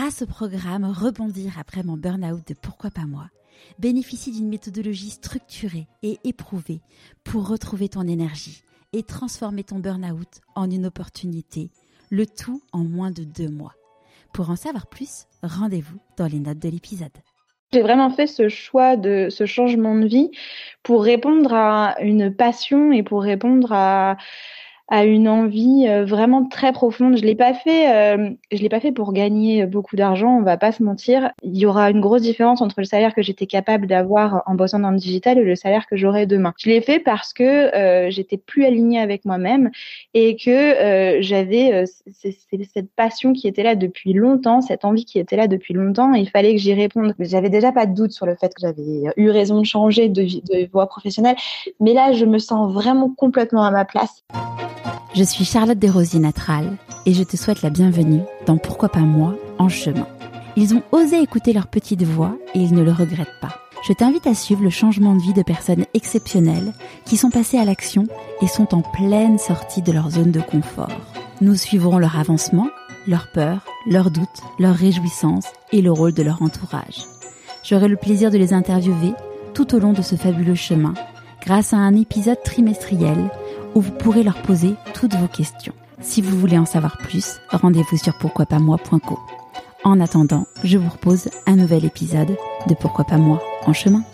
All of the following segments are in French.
grâce au programme Rebondir après mon burn-out de Pourquoi pas moi, bénéficie d'une méthodologie structurée et éprouvée pour retrouver ton énergie et transformer ton burn-out en une opportunité, le tout en moins de deux mois. Pour en savoir plus, rendez-vous dans les notes de l'épisode. J'ai vraiment fait ce choix de ce changement de vie pour répondre à une passion et pour répondre à à une envie euh, vraiment très profonde. Je l'ai pas fait, euh, je l'ai pas fait pour gagner beaucoup d'argent. On va pas se mentir. Il y aura une grosse différence entre le salaire que j'étais capable d'avoir en bossant dans le digital et le salaire que j'aurai demain. Je l'ai fait parce que euh, j'étais plus alignée avec moi-même et que euh, j'avais cette passion qui était là depuis longtemps, cette envie qui était là depuis longtemps. Il fallait que j'y réponde. J'avais déjà pas de doute sur le fait que j'avais eu raison de changer de, de voie professionnelle, mais là, je me sens vraiment complètement à ma place. Je suis Charlotte Desrosiers Natral et je te souhaite la bienvenue dans Pourquoi pas moi en chemin. Ils ont osé écouter leur petite voix et ils ne le regrettent pas. Je t'invite à suivre le changement de vie de personnes exceptionnelles qui sont passées à l'action et sont en pleine sortie de leur zone de confort. Nous suivrons leur avancement, leurs peurs, leurs doutes, leurs réjouissances et le rôle de leur entourage. J'aurai le plaisir de les interviewer tout au long de ce fabuleux chemin grâce à un épisode trimestriel où vous pourrez leur poser toutes vos questions. Si vous voulez en savoir plus, rendez-vous sur pourquoipasmoi.co. En attendant, je vous propose un nouvel épisode de Pourquoi pas moi en chemin.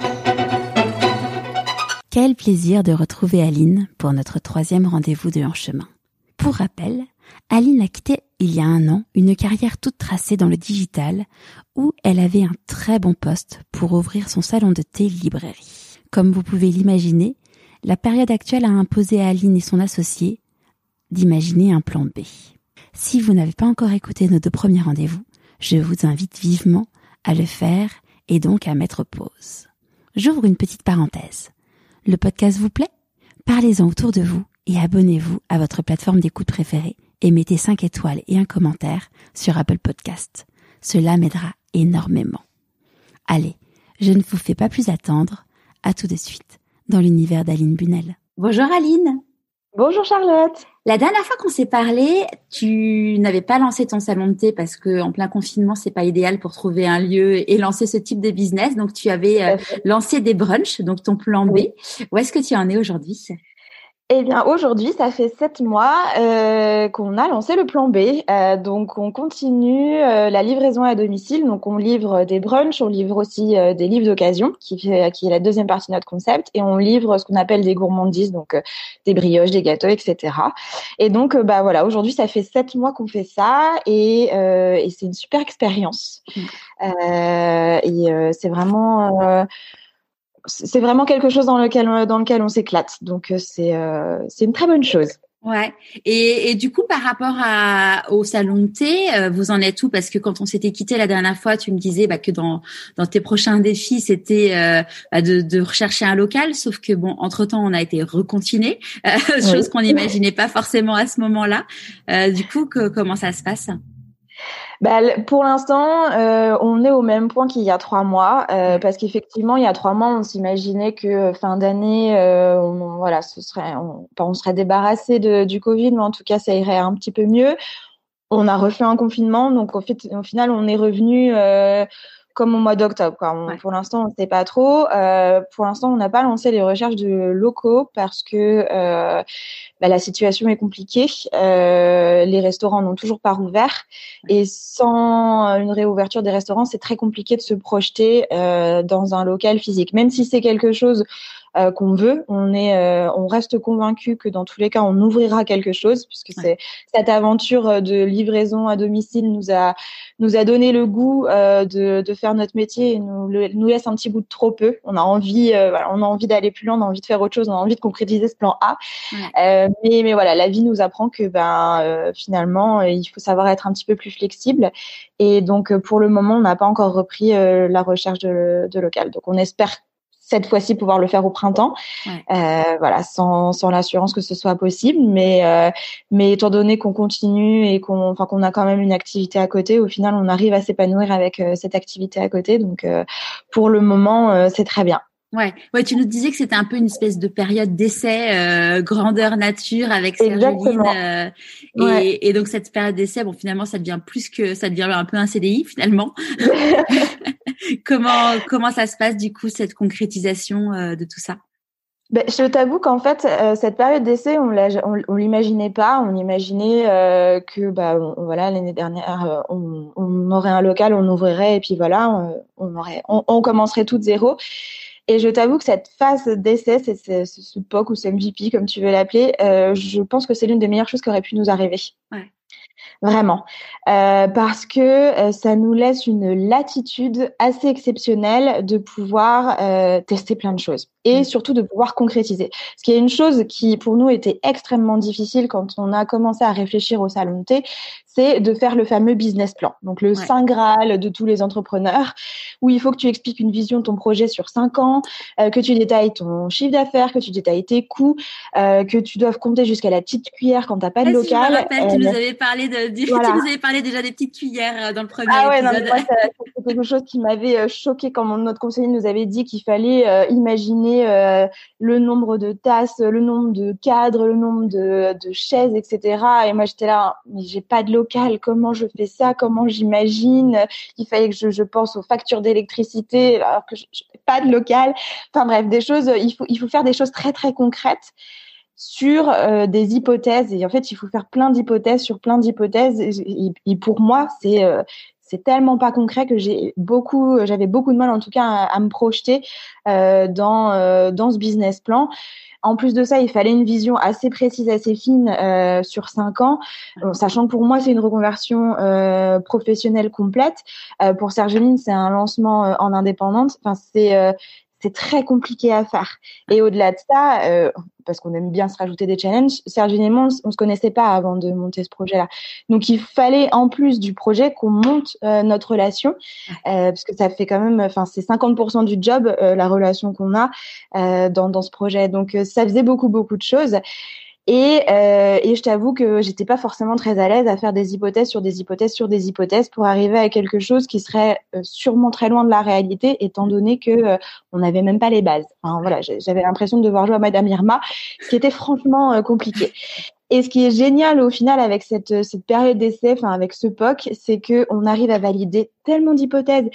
Quel plaisir de retrouver Aline pour notre troisième rendez-vous de En chemin. Pour rappel, Aline a quitté il y a un an une carrière toute tracée dans le digital où elle avait un très bon poste pour ouvrir son salon de thé librairie. Comme vous pouvez l'imaginer, la période actuelle a imposé à Aline et son associé d'imaginer un plan B. Si vous n'avez pas encore écouté nos deux premiers rendez-vous, je vous invite vivement à le faire et donc à mettre pause. J'ouvre une petite parenthèse. Le podcast vous plaît? Parlez-en autour de vous et abonnez-vous à votre plateforme d'écoute préférée et mettez 5 étoiles et un commentaire sur Apple Podcast. Cela m'aidera énormément. Allez, je ne vous fais pas plus attendre. À tout de suite dans l'univers d'Aline Bunel. Bonjour Aline. Bonjour Charlotte. La dernière fois qu'on s'est parlé, tu n'avais pas lancé ton salon de thé parce que en plein confinement, c'est pas idéal pour trouver un lieu et lancer ce type de business. Donc tu avais euh, lancé des brunchs, donc ton plan B. Où est-ce que tu en es aujourd'hui? Eh bien, aujourd'hui, ça fait sept mois euh, qu'on a lancé le plan B. Euh, donc, on continue euh, la livraison à domicile. Donc, on livre des brunchs, on livre aussi euh, des livres d'occasion, qui, qui est la deuxième partie de notre concept, et on livre ce qu'on appelle des gourmandises, donc euh, des brioches, des gâteaux, etc. Et donc, bah voilà, aujourd'hui, ça fait sept mois qu'on fait ça, et, et c'est une super expérience. Mmh. et c'est vraiment c'est vraiment quelque chose dans lequel dans lequel on s'éclate. Donc euh, c'est euh, c'est une très bonne chose. Ouais. Et, et du coup, par rapport à, au salon de thé, euh, vous en êtes où? Parce que quand on s'était quitté la dernière fois, tu me disais bah, que dans, dans tes prochains défis, c'était bah, de, de rechercher un local. Sauf que bon, entre temps, on a été reconfiné, chose qu'on n'imaginait pas forcément à ce moment-là. du coup, que, comment ça se passe? Bah, pour l'instant, euh, on est au même point qu'il y a trois mois, euh, parce qu'effectivement, il y a trois mois, on s'imaginait que euh, fin d'année, euh, on, voilà, ce serait, on, on serait débarrassé de, du Covid, mais en tout cas, ça irait un petit peu mieux. On a refait un confinement, donc au, fait, au final, on est revenu comme au mois d'octobre. Quoi. Pour l'instant, on ne sait pas trop. Euh, pour l'instant, on n'a pas lancé les recherches de locaux parce que euh, bah, la situation est compliquée. Euh, les restaurants n'ont toujours pas rouvert et sans une réouverture des restaurants, c'est très compliqué de se projeter euh, dans un local physique. Même si c'est quelque chose euh, qu'on veut. On est, euh, on reste convaincu que dans tous les cas, on ouvrira quelque chose puisque c'est cette aventure euh, de livraison à domicile nous a nous a donné le goût de, de faire notre métier et nous nous laisse un petit bout de trop peu. On a envie, voilà, on a envie d'aller plus loin, on a envie de faire autre chose, on a envie de concrétiser ce plan A. mais mais voilà, la vie nous apprend que ben finalement, il faut savoir être un petit peu plus flexible. Et donc pour le moment, on n'a pas encore repris la recherche de, de local. Donc on espère cette fois-ci pouvoir le faire au printemps. Euh, voilà, sans, sans l'assurance que ce soit possible, mais euh, mais étant donné qu'on continue et qu'on enfin qu'on a quand même une activité à côté, au final on arrive à s'épanouir avec euh, cette activité à côté. Donc pour le moment c'est très bien. Ouais, ouais, tu nous disais que c'était un peu une espèce de période d'essai, euh, grandeur nature avec Sergeline. Euh, et, et, donc cette période d'essai, bon, finalement, ça devient plus que ça devient un peu un CDI finalement. comment comment ça se passe du coup cette concrétisation euh, de tout ça? Ben, je t'avoue qu'en fait, euh, cette période d'essai, on, on, on l'imaginait pas. On imaginait euh, que, bah, voilà, l'année dernière, euh, on, on, aurait un local, on ouvrirait et puis voilà, on, on aurait, on, commencerait tout de zéro. Et je t'avoue que cette phase d'essai, c'est ce POC ou ce MVP, comme tu veux l'appeler, euh, je pense que c'est l'une des meilleures choses qui aurait pu nous arriver. Vraiment, euh, parce que euh, ça nous laisse une latitude assez exceptionnelle de pouvoir euh, tester plein de choses et mm. surtout de pouvoir concrétiser. Ce qui est une chose qui pour nous était extrêmement difficile quand on a commencé à réfléchir au salon de thé, c'est de faire le fameux business plan. Donc le saint graal de tous les entrepreneurs, où il faut que tu expliques une vision de ton projet sur cinq ans, euh, que tu détailles ton chiffre d'affaires, que tu détailles tes coûts, euh, que tu dois compter jusqu'à la petite cuillère quand t'as pas de local. Je me rappelle, tu nous avais parlé de, tu nous avais parlé déjà des petites cuillères euh, dans le premier ah ouais, épisode. Non, c'est quelque chose qui m'avait choqué quand notre conseiller nous avait dit qu'il fallait imaginer le nombre de tasses, le nombre de cadres, le nombre de, de chaises, etc. Et moi j'étais là, mais j'ai pas de local comment je fais ça, comment j'imagine. Il fallait que je, pense aux factures d'électricité alors que je n'ai pas de local. Enfin bref, des choses. Il faut il faut faire des choses très très concrètes sur euh, des hypothèses et en fait il faut faire plein d'hypothèses sur plein d'hypothèses et, pour moi c'est euh, c'est tellement pas concret que j'ai beaucoup j'avais beaucoup de mal en tout cas à, me projeter euh, dans dans ce business plan en plus de ça, il fallait une vision assez précise, assez fine euh, sur cinq ans, sachant que pour moi, c'est une reconversion euh, professionnelle complète. Euh, pour Sergeline, c'est un lancement en indépendante. Enfin, c'est c'est très compliqué à faire. Et au-delà de ça, euh, parce qu'on aime bien se rajouter des challenges, Serge et moi, on, se connaissait pas avant de monter ce projet-là. Donc, il fallait, en plus du projet, qu'on monte euh, notre relation, euh, parce que ça fait quand même, enfin, c'est 50% du job, la relation qu'on a dans, dans ce projet. Donc, ça faisait beaucoup, beaucoup de choses. Et, euh, et je t'avoue que j'étais pas forcément très à l'aise à faire des hypothèses sur des hypothèses sur des hypothèses pour arriver à quelque chose qui serait euh, sûrement très loin de la réalité, étant donné que euh, on n'avait même pas les bases. Enfin, voilà, j'avais l'impression de devoir jouer à Madame Irma, ce qui était franchement compliqué. Et ce qui est génial au final avec cette, cette période d'essai, enfin avec ce POC, c'est que on arrive à valider tellement d'hypothèses.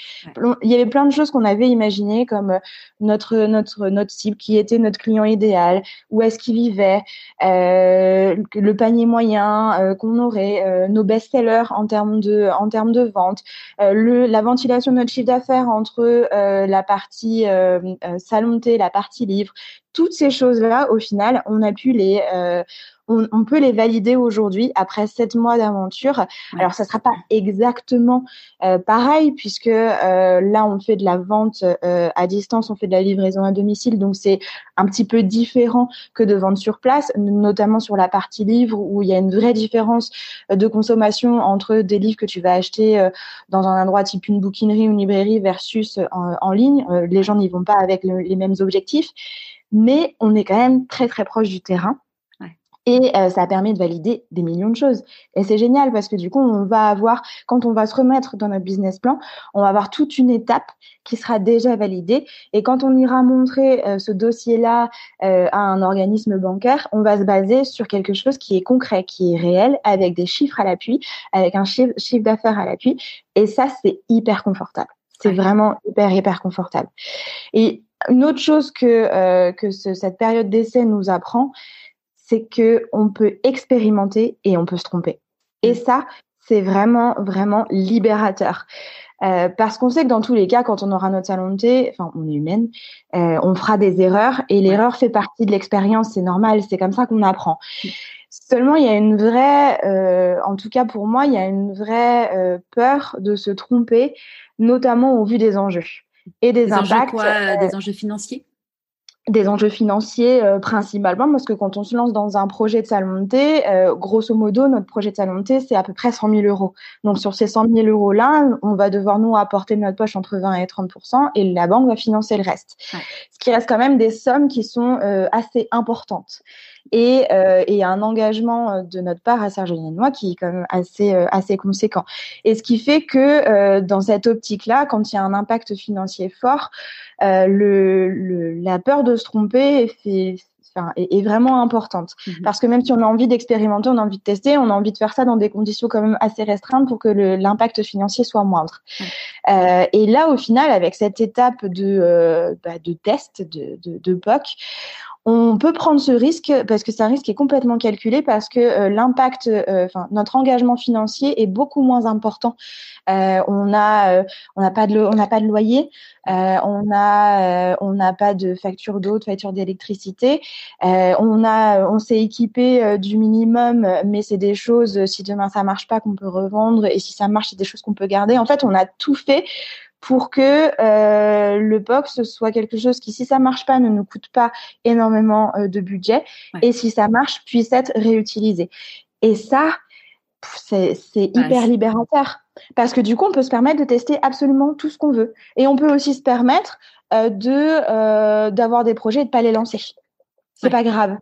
Il y avait plein de choses qu'on avait imaginées comme euh, notre notre notre cible, qui était notre client idéal, où est-ce qu'il vivait, euh, le panier moyen euh, qu'on aurait, euh, nos best-sellers en termes de en termes de vente, euh, le la ventilation de notre chiffre d'affaires entre la partie salon thé, la partie livre, toutes ces choses-là, au final, on a pu les on, peut les valider aujourd'hui après sept mois d'aventure. Alors, ça sera pas exactement euh, pareil puisque euh, là, on fait de la vente euh, à distance, on fait de la livraison à domicile, donc c'est un petit peu différent que de vendre sur place, notamment sur la partie livre où il y a une vraie différence de consommation entre des livres que tu vas acheter dans un endroit type une bouquinerie ou une librairie versus en, ligne. les gens n'y vont pas avec les mêmes objectifs, mais on est quand même très très proche du terrain. Et euh, ça permet de valider des millions de choses. Et c'est génial parce que du coup, on va avoir, quand on va se remettre dans notre business plan, on va avoir toute une étape qui sera déjà validée. Et quand on ira montrer euh, ce dossier-là euh, à un organisme bancaire, on va se baser sur quelque chose qui est concret, qui est réel, avec des chiffres à l'appui, avec un chiffre, chiffre d'affaires à l'appui. Et ça, c'est hyper confortable. C'est vraiment hyper, hyper confortable. Et une autre chose que, que ce, cette période d'essai nous apprend, c'est que on peut expérimenter et on peut se tromper. Et mm. ça, c'est vraiment, vraiment libérateur. Euh, parce qu'on sait que dans tous les cas, quand on aura notre salon de thé, enfin, on est humaine, euh, on fera des erreurs et l'erreur fait partie de l'expérience, c'est normal, c'est comme ça qu'on apprend. Mm. Seulement, il y a une vraie, euh, en tout cas pour moi, il y a une vraie peur de se tromper, notamment au vu des enjeux et des, impacts. des enjeux financiers? des enjeux financiers euh, principalement parce que quand on se lance dans un projet de salon de thé, euh, grosso modo, notre projet de salon de thé, c'est à peu près 100 000 euros. Donc sur ces 100 000 euros-là, on va devoir nous apporter de notre poche entre 20 et 30% et la banque va financer le reste. Ce qui reste quand même des sommes qui sont euh, assez importantes. Et, euh, et un engagement de notre part à Serge et moi qui est quand même assez assez conséquent. Et ce qui fait que dans cette optique-là, quand il y a un impact financier fort, le, le, la peur de se tromper fait, est, vraiment importante. Mhm. Parce que même si on a envie d'expérimenter, on a envie de tester, on a envie de faire ça dans des conditions quand même assez restreintes pour que l'impact financier soit moindre. Euh, et là, au final, avec cette étape de, euh, bah, de test, de, de, de POC, on peut prendre ce risque parce que c'est un risque qui est complètement calculé parce que euh, l'impact, euh, enfin notre engagement financier est beaucoup moins important. Euh, on a, on n'a pas de, on n'a pas de loyer, on a, on n'a pas de facture d'eau, de facture d'électricité. on a, on s'est équipé du minimum, mais c'est des choses si demain ça marche pas qu'on peut revendre et si ça marche c'est des choses qu'on peut garder. En fait, on a tout fait pour que euh, le box soit quelque chose qui, si ça marche pas, ne nous coûte pas énormément euh, de budget et si ça marche, puisse être réutilisé. Et ça, c'est hyper libérateur parce que du coup, on peut se permettre de tester absolument tout ce qu'on veut et on peut aussi se permettre euh, de d'avoir des projets et de pas les lancer. C'est pas grave.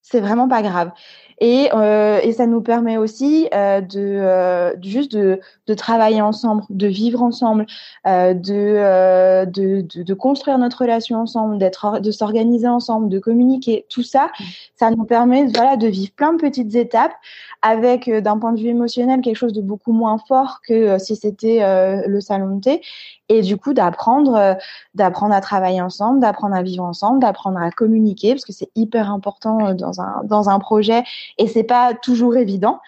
C'est vraiment pas grave. Et, euh, et ça nous permet aussi euh, de euh, juste de, de, travailler ensemble, de vivre ensemble, euh, de, euh, de, de, de, construire notre relation ensemble, d'être, de s'organiser ensemble, de communiquer. Tout ça, mmh. ça nous permet voilà de vivre plein de petites étapes avec d'un point de vue émotionnel quelque chose de beaucoup moins fort que si c'était le salon de thé et du coup d'apprendre euh, d'apprendre à travailler ensemble, d'apprendre à vivre ensemble, d'apprendre à communiquer parce que c'est hyper important euh, dans un dans un projet et c'est pas toujours évident.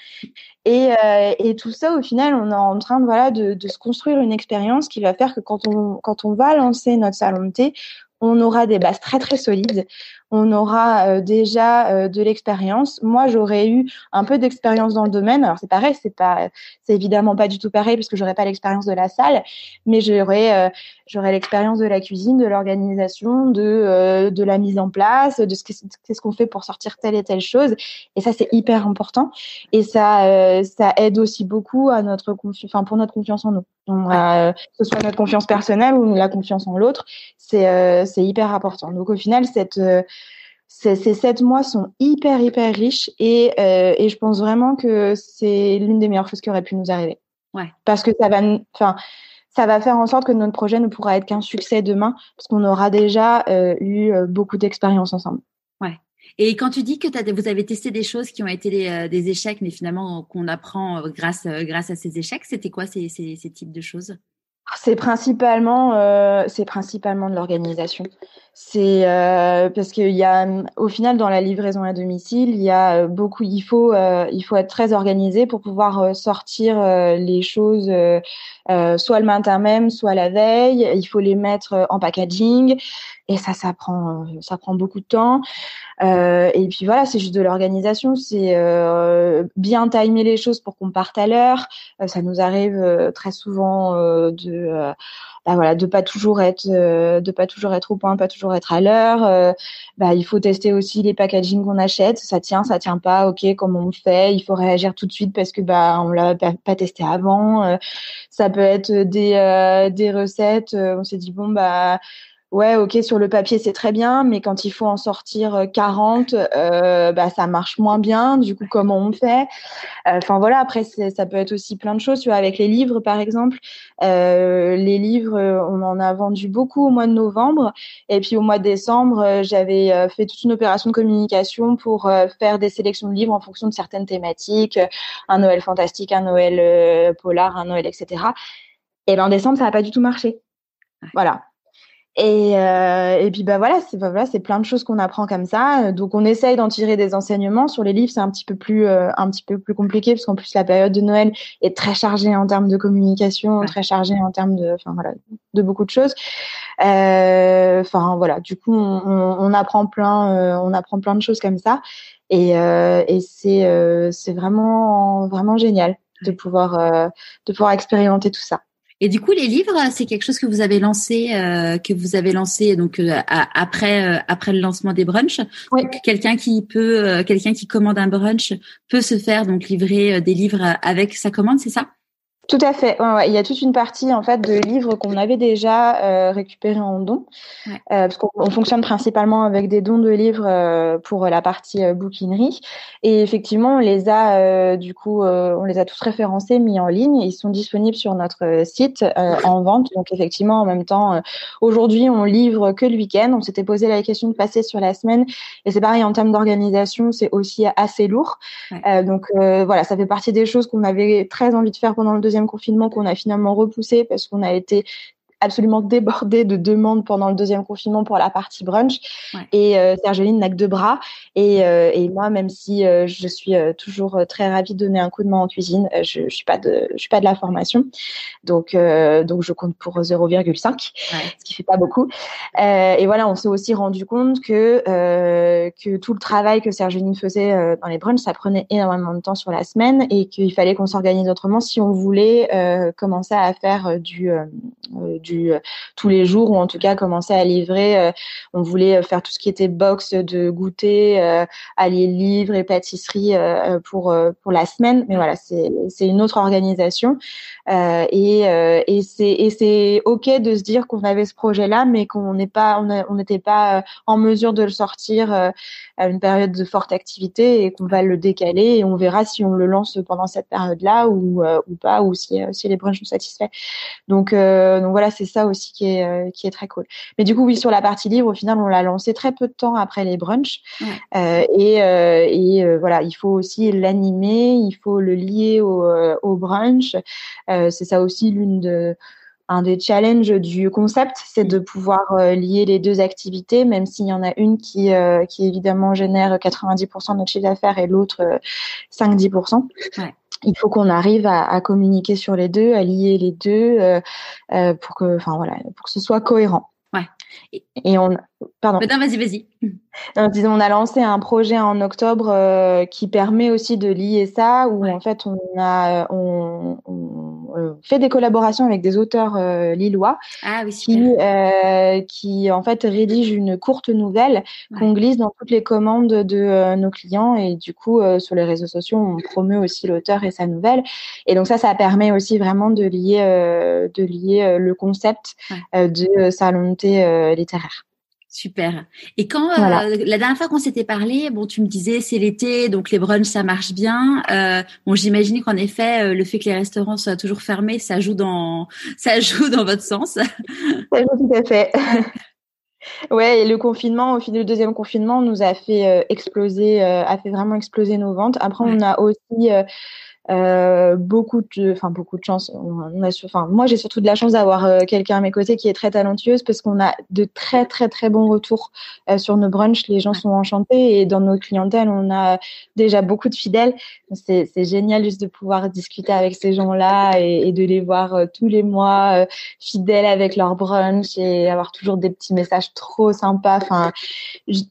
Et, euh, et tout ça, au final, on est en train de voilà de, de se construire une expérience qui va faire que quand on quand on va lancer notre salon de thé, on aura des bases très très solides on aura euh, déjà euh, de l'expérience. Moi, j'aurais eu un peu d'expérience dans le domaine. Alors c'est pareil, c'est pas, c'est évidemment pas du tout pareil parce que j'aurais pas l'expérience de la salle, mais j'aurais, euh, j'aurais l'expérience de la cuisine, de l'organisation, de de la mise en place, de ce qu'est-ce qu'on fait pour sortir telle et telle chose. Et ça, c'est hyper important. Et ça, ça aide aussi beaucoup à notre confiance, enfin pour notre confiance en nous. Que ce soit notre confiance personnelle ou la confiance en l'autre, c'est hyper important. Donc au final, cette ces, sept mois sont hyper, hyper riches et, euh, et je pense vraiment que c'est l'une des meilleures choses qui aurait pu nous arriver. Ouais. Parce que ça va, enfin, ça va faire en sorte que notre projet ne pourra être qu'un succès demain parce qu'on aura déjà euh, eu euh, beaucoup d'expérience ensemble. Ouais. Et quand tu dis que as, vous avez testé des choses qui ont été des, des échecs, mais finalement qu'on apprend grâce, grâce à ces échecs, c'était quoi ces, ces, ces types de choses? C'est principalement, euh, c'est principalement de l'organisation. C'est euh, parce qu'il y a, au final, dans la livraison à domicile, il y a euh, beaucoup. Il faut, euh, il faut être très organisé pour pouvoir euh, sortir les choses, soit le matin même, soit la veille. Il faut les mettre en packaging, et ça, ça prend, ça prend beaucoup de temps. et puis voilà, c'est juste de l'organisation. C'est bien timer les choses pour qu'on parte à l'heure. ça nous arrive très souvent de bah voilà, de pas toujours être, euh, de pas toujours être au point, pas toujours être à l'heure. Euh, bah, il faut tester aussi les packaging qu'on achète. Ça tient, ça tient pas. Ok, comment on fait? Il faut réagir tout de suite parce que bah on l'a pas, testé avant. Euh, ça peut être des des recettes. on s'est dit bon bah ouais, ok, sur le papier c'est très bien, mais quand il faut en sortir 40, euh, euh, bah ça marche moins bien. Du coup, comment on fait? Euh, Enfin voilà, après ça peut être aussi plein de choses. Tu vois, avec les livres par exemple, euh, les livres, on en a vendu beaucoup au mois de novembre, et puis au mois de décembre, j'avais fait toute une opération de communication pour faire des sélections de livres en fonction de certaines thématiques, un Noël fantastique, un Noël polar, un Noël, etc. Et ben en décembre, ça n'a pas du tout marché. Voilà. Et, euh, et puis bah voilà, c'est bah voilà, c'est plein de choses qu'on apprend comme ça. Donc on essaye d'en tirer des enseignements. Sur les livres, c'est un petit peu plus euh, un petit peu plus compliqué parce qu'en plus la période de Noël est très chargée en termes de communication, très chargée en termes de, enfin voilà, de beaucoup de choses. Euh, enfin voilà, du coup on, on, apprend plein, euh, on apprend plein de choses comme ça. Et, euh, et c'est c'est vraiment vraiment génial de pouvoir de pouvoir expérimenter tout ça. Et du coup, les livres, c'est quelque chose que vous avez lancé, euh, que vous avez lancé donc euh, après euh, après le lancement des brunchs. Oui. Quelqu'un qui peut, quelqu'un qui commande un brunch peut se faire donc livrer des livres avec sa commande, c'est ça? Tout à fait. Ouais, Il y a toute une partie en fait de livres qu'on avait déjà euh, récupérés en dons, euh, parce qu'on fonctionne principalement avec des dons de livres euh, pour la partie euh, bouquinerie. Et effectivement, on les a euh, du coup, on les a tous référencés, mis en ligne. Ils sont disponibles sur notre site en vente. Donc effectivement, en même temps, aujourd'hui, on livre que le week-end. On s'était posé la question de passer sur la semaine, et c'est pareil en termes d'organisation, c'est aussi assez lourd. donc voilà, ça fait partie des choses qu'on avait très envie de faire pendant le deuxième confinement qu'on a finalement repoussé parce qu'on a été absolument débordé de demandes pendant le deuxième confinement pour la partie brunch. Et euh, Sergeline n'a que deux bras. Et, euh, et moi, même si euh, je suis toujours très ravie de donner un coup de main en cuisine, je, je suis pas de, je suis pas de la formation. Donc, donc je compte pour 0,5, ce qui fait pas beaucoup. et voilà, on s'est aussi rendu compte que que tout le travail que Sergeline faisait dans les brunchs, ça prenait énormément de temps sur la semaine et qu'il fallait qu'on s'organise autrement si on voulait commencer à faire du, du euh, tous les jours ou en tout cas commencer à livrer. Euh, on voulait faire tout ce qui était box de goûter, euh, allier livres et pâtisserie pour pour la semaine. Mais voilà, c'est une autre organisation et et c'est et c'est ok de se dire qu'on avait ce projet là, mais qu'on n'est pas on n'était pas en mesure de le sortir à une période de forte activité et qu'on va le décaler et on verra si on le lance pendant cette période-là ou, ou pas ou si, si les brunchs nous satisfait. Donc, donc voilà, c'est ça aussi qui est, euh, qui est très cool. Mais du coup, oui, sur la partie livre, au final, on l'a lancé très peu de temps après les brunchs. Euh, et, euh, et voilà, il faut aussi l'animer, il faut le lier au, au brunch. c'est ça aussi l'une de un des challenges du concept, c'est de pouvoir lier les deux activités, même s'il y en a une qui, qui évidemment génère 90% de notre chiffre d'affaires et l'autre 5-10%. Ouais il faut qu'on arrive à, communiquer sur les deux, à lier les deux euh, euh, pour que, enfin voilà, pour que ce soit cohérent. Ouais. Et, on, pardon. Non, vas-y, vas-y. disons, on a lancé un projet en octobre euh, qui permet aussi de lier ça, où en fait on a, on, on euh, fait des collaborations avec des auteurs euh, lillois ah, oui, qui, euh, qui en fait rédigent une courte nouvelle qu'on glisse dans toutes les commandes de nos clients et du coup sur les réseaux sociaux on promeut aussi l'auteur et sa nouvelle et donc ça ça permet aussi vraiment de lier de lier le concept de salon de thé littéraire. Super. Et quand euh, la dernière fois qu'on s'était parlé, bon, tu me disais c'est l'été, donc les brunchs ça marche bien. Euh, bon, j'imagine qu'en effet, euh, le fait que les restaurants soient toujours fermés, ça joue dans ça joue dans votre sens. Ça joue tout à fait. Ouais, et le confinement, au fil du deuxième confinement, nous a fait exploser, a fait vraiment exploser nos ventes. Après, on a aussi euh, beaucoup de, enfin beaucoup de chance. On, a, enfin moi j'ai surtout de la chance d'avoir euh, quelqu'un à mes côtés qui est très talentueuse parce qu'on a de très très très bons retours euh, sur nos brunchs. Les gens sont enchantés et dans nos clientèles on a déjà beaucoup de fidèles. C'est génial juste de pouvoir discuter avec ces gens-là et, et, de les voir tous les mois fidèles avec leur brunch et avoir toujours des petits messages trop sympas. Enfin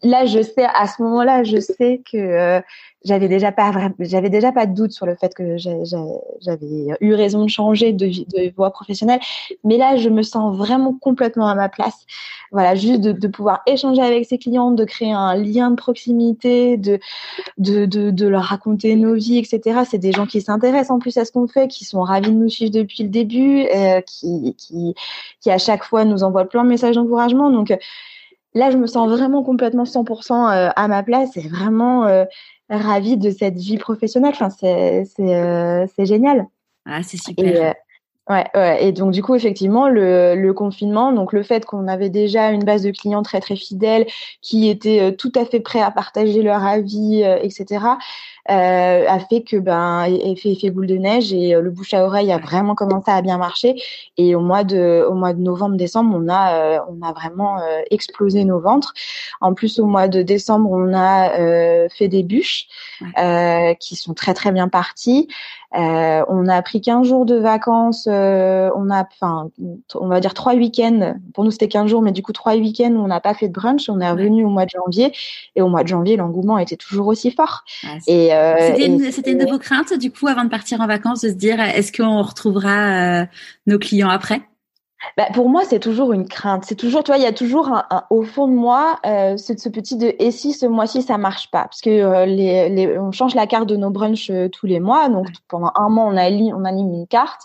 là je sais à ce moment-là je sais que j'avais déjà pas j'avais déjà pas de doute sur le fait que j'avais eu raison de changer de, voie professionnelle. Mais là je me sens vraiment complètement à ma place. Voilà juste de, pouvoir échanger avec ses clients de créer un lien de proximité de de, de, leur raconter nos vies etc c'est des gens qui s'intéressent en plus à ce qu'on fait qui sont ravis de nous suivre depuis le début euh, qui qui qui à chaque fois nous envoient plein de messages d'encouragement. Donc là je me sens vraiment complètement 100% euh, à ma place. Et vraiment euh, ravie de cette vie professionnelle. Enfin, c'est c'est euh, c'est génial. Ah, c'est super. Et, euh, ouais, ouais, et donc du coup effectivement le, le confinement, donc le fait qu'on avait déjà une base de clients très très fidèles qui étaient euh, tout à fait prêts à partager leur avis, etc euh, a fait que ben effet effet boule de neige et euh, le bouche à oreille a vraiment commencé à bien marcher et au mois de au mois de novembre décembre on a euh, on a vraiment euh, explosé nos ventres en plus au mois de décembre on a fait des bûches qui sont très très bien parties euh, on a pris 15 jours de vacances, euh, on a, enfin, on va dire trois week-ends. Pour nous, c'était 15 jours, mais du coup, trois week-ends où on n'a pas fait de brunch. On est revenu au mois de janvier, et au mois de janvier, l'engouement était toujours aussi fort. et c'était une, de vos craintes, du coup, avant de partir en vacances, de se dire, est-ce qu'on retrouvera nos clients après? Bah, pour moi, c'est toujours une crainte. C'est toujours, tu vois, il y a toujours un, au fond de moi, euh, ce, ce petit de et si ce mois-ci ça marche pas, parce que euh, les, les, on change la carte de nos brunchs euh, tous les mois, donc pendant un mois on anime une carte.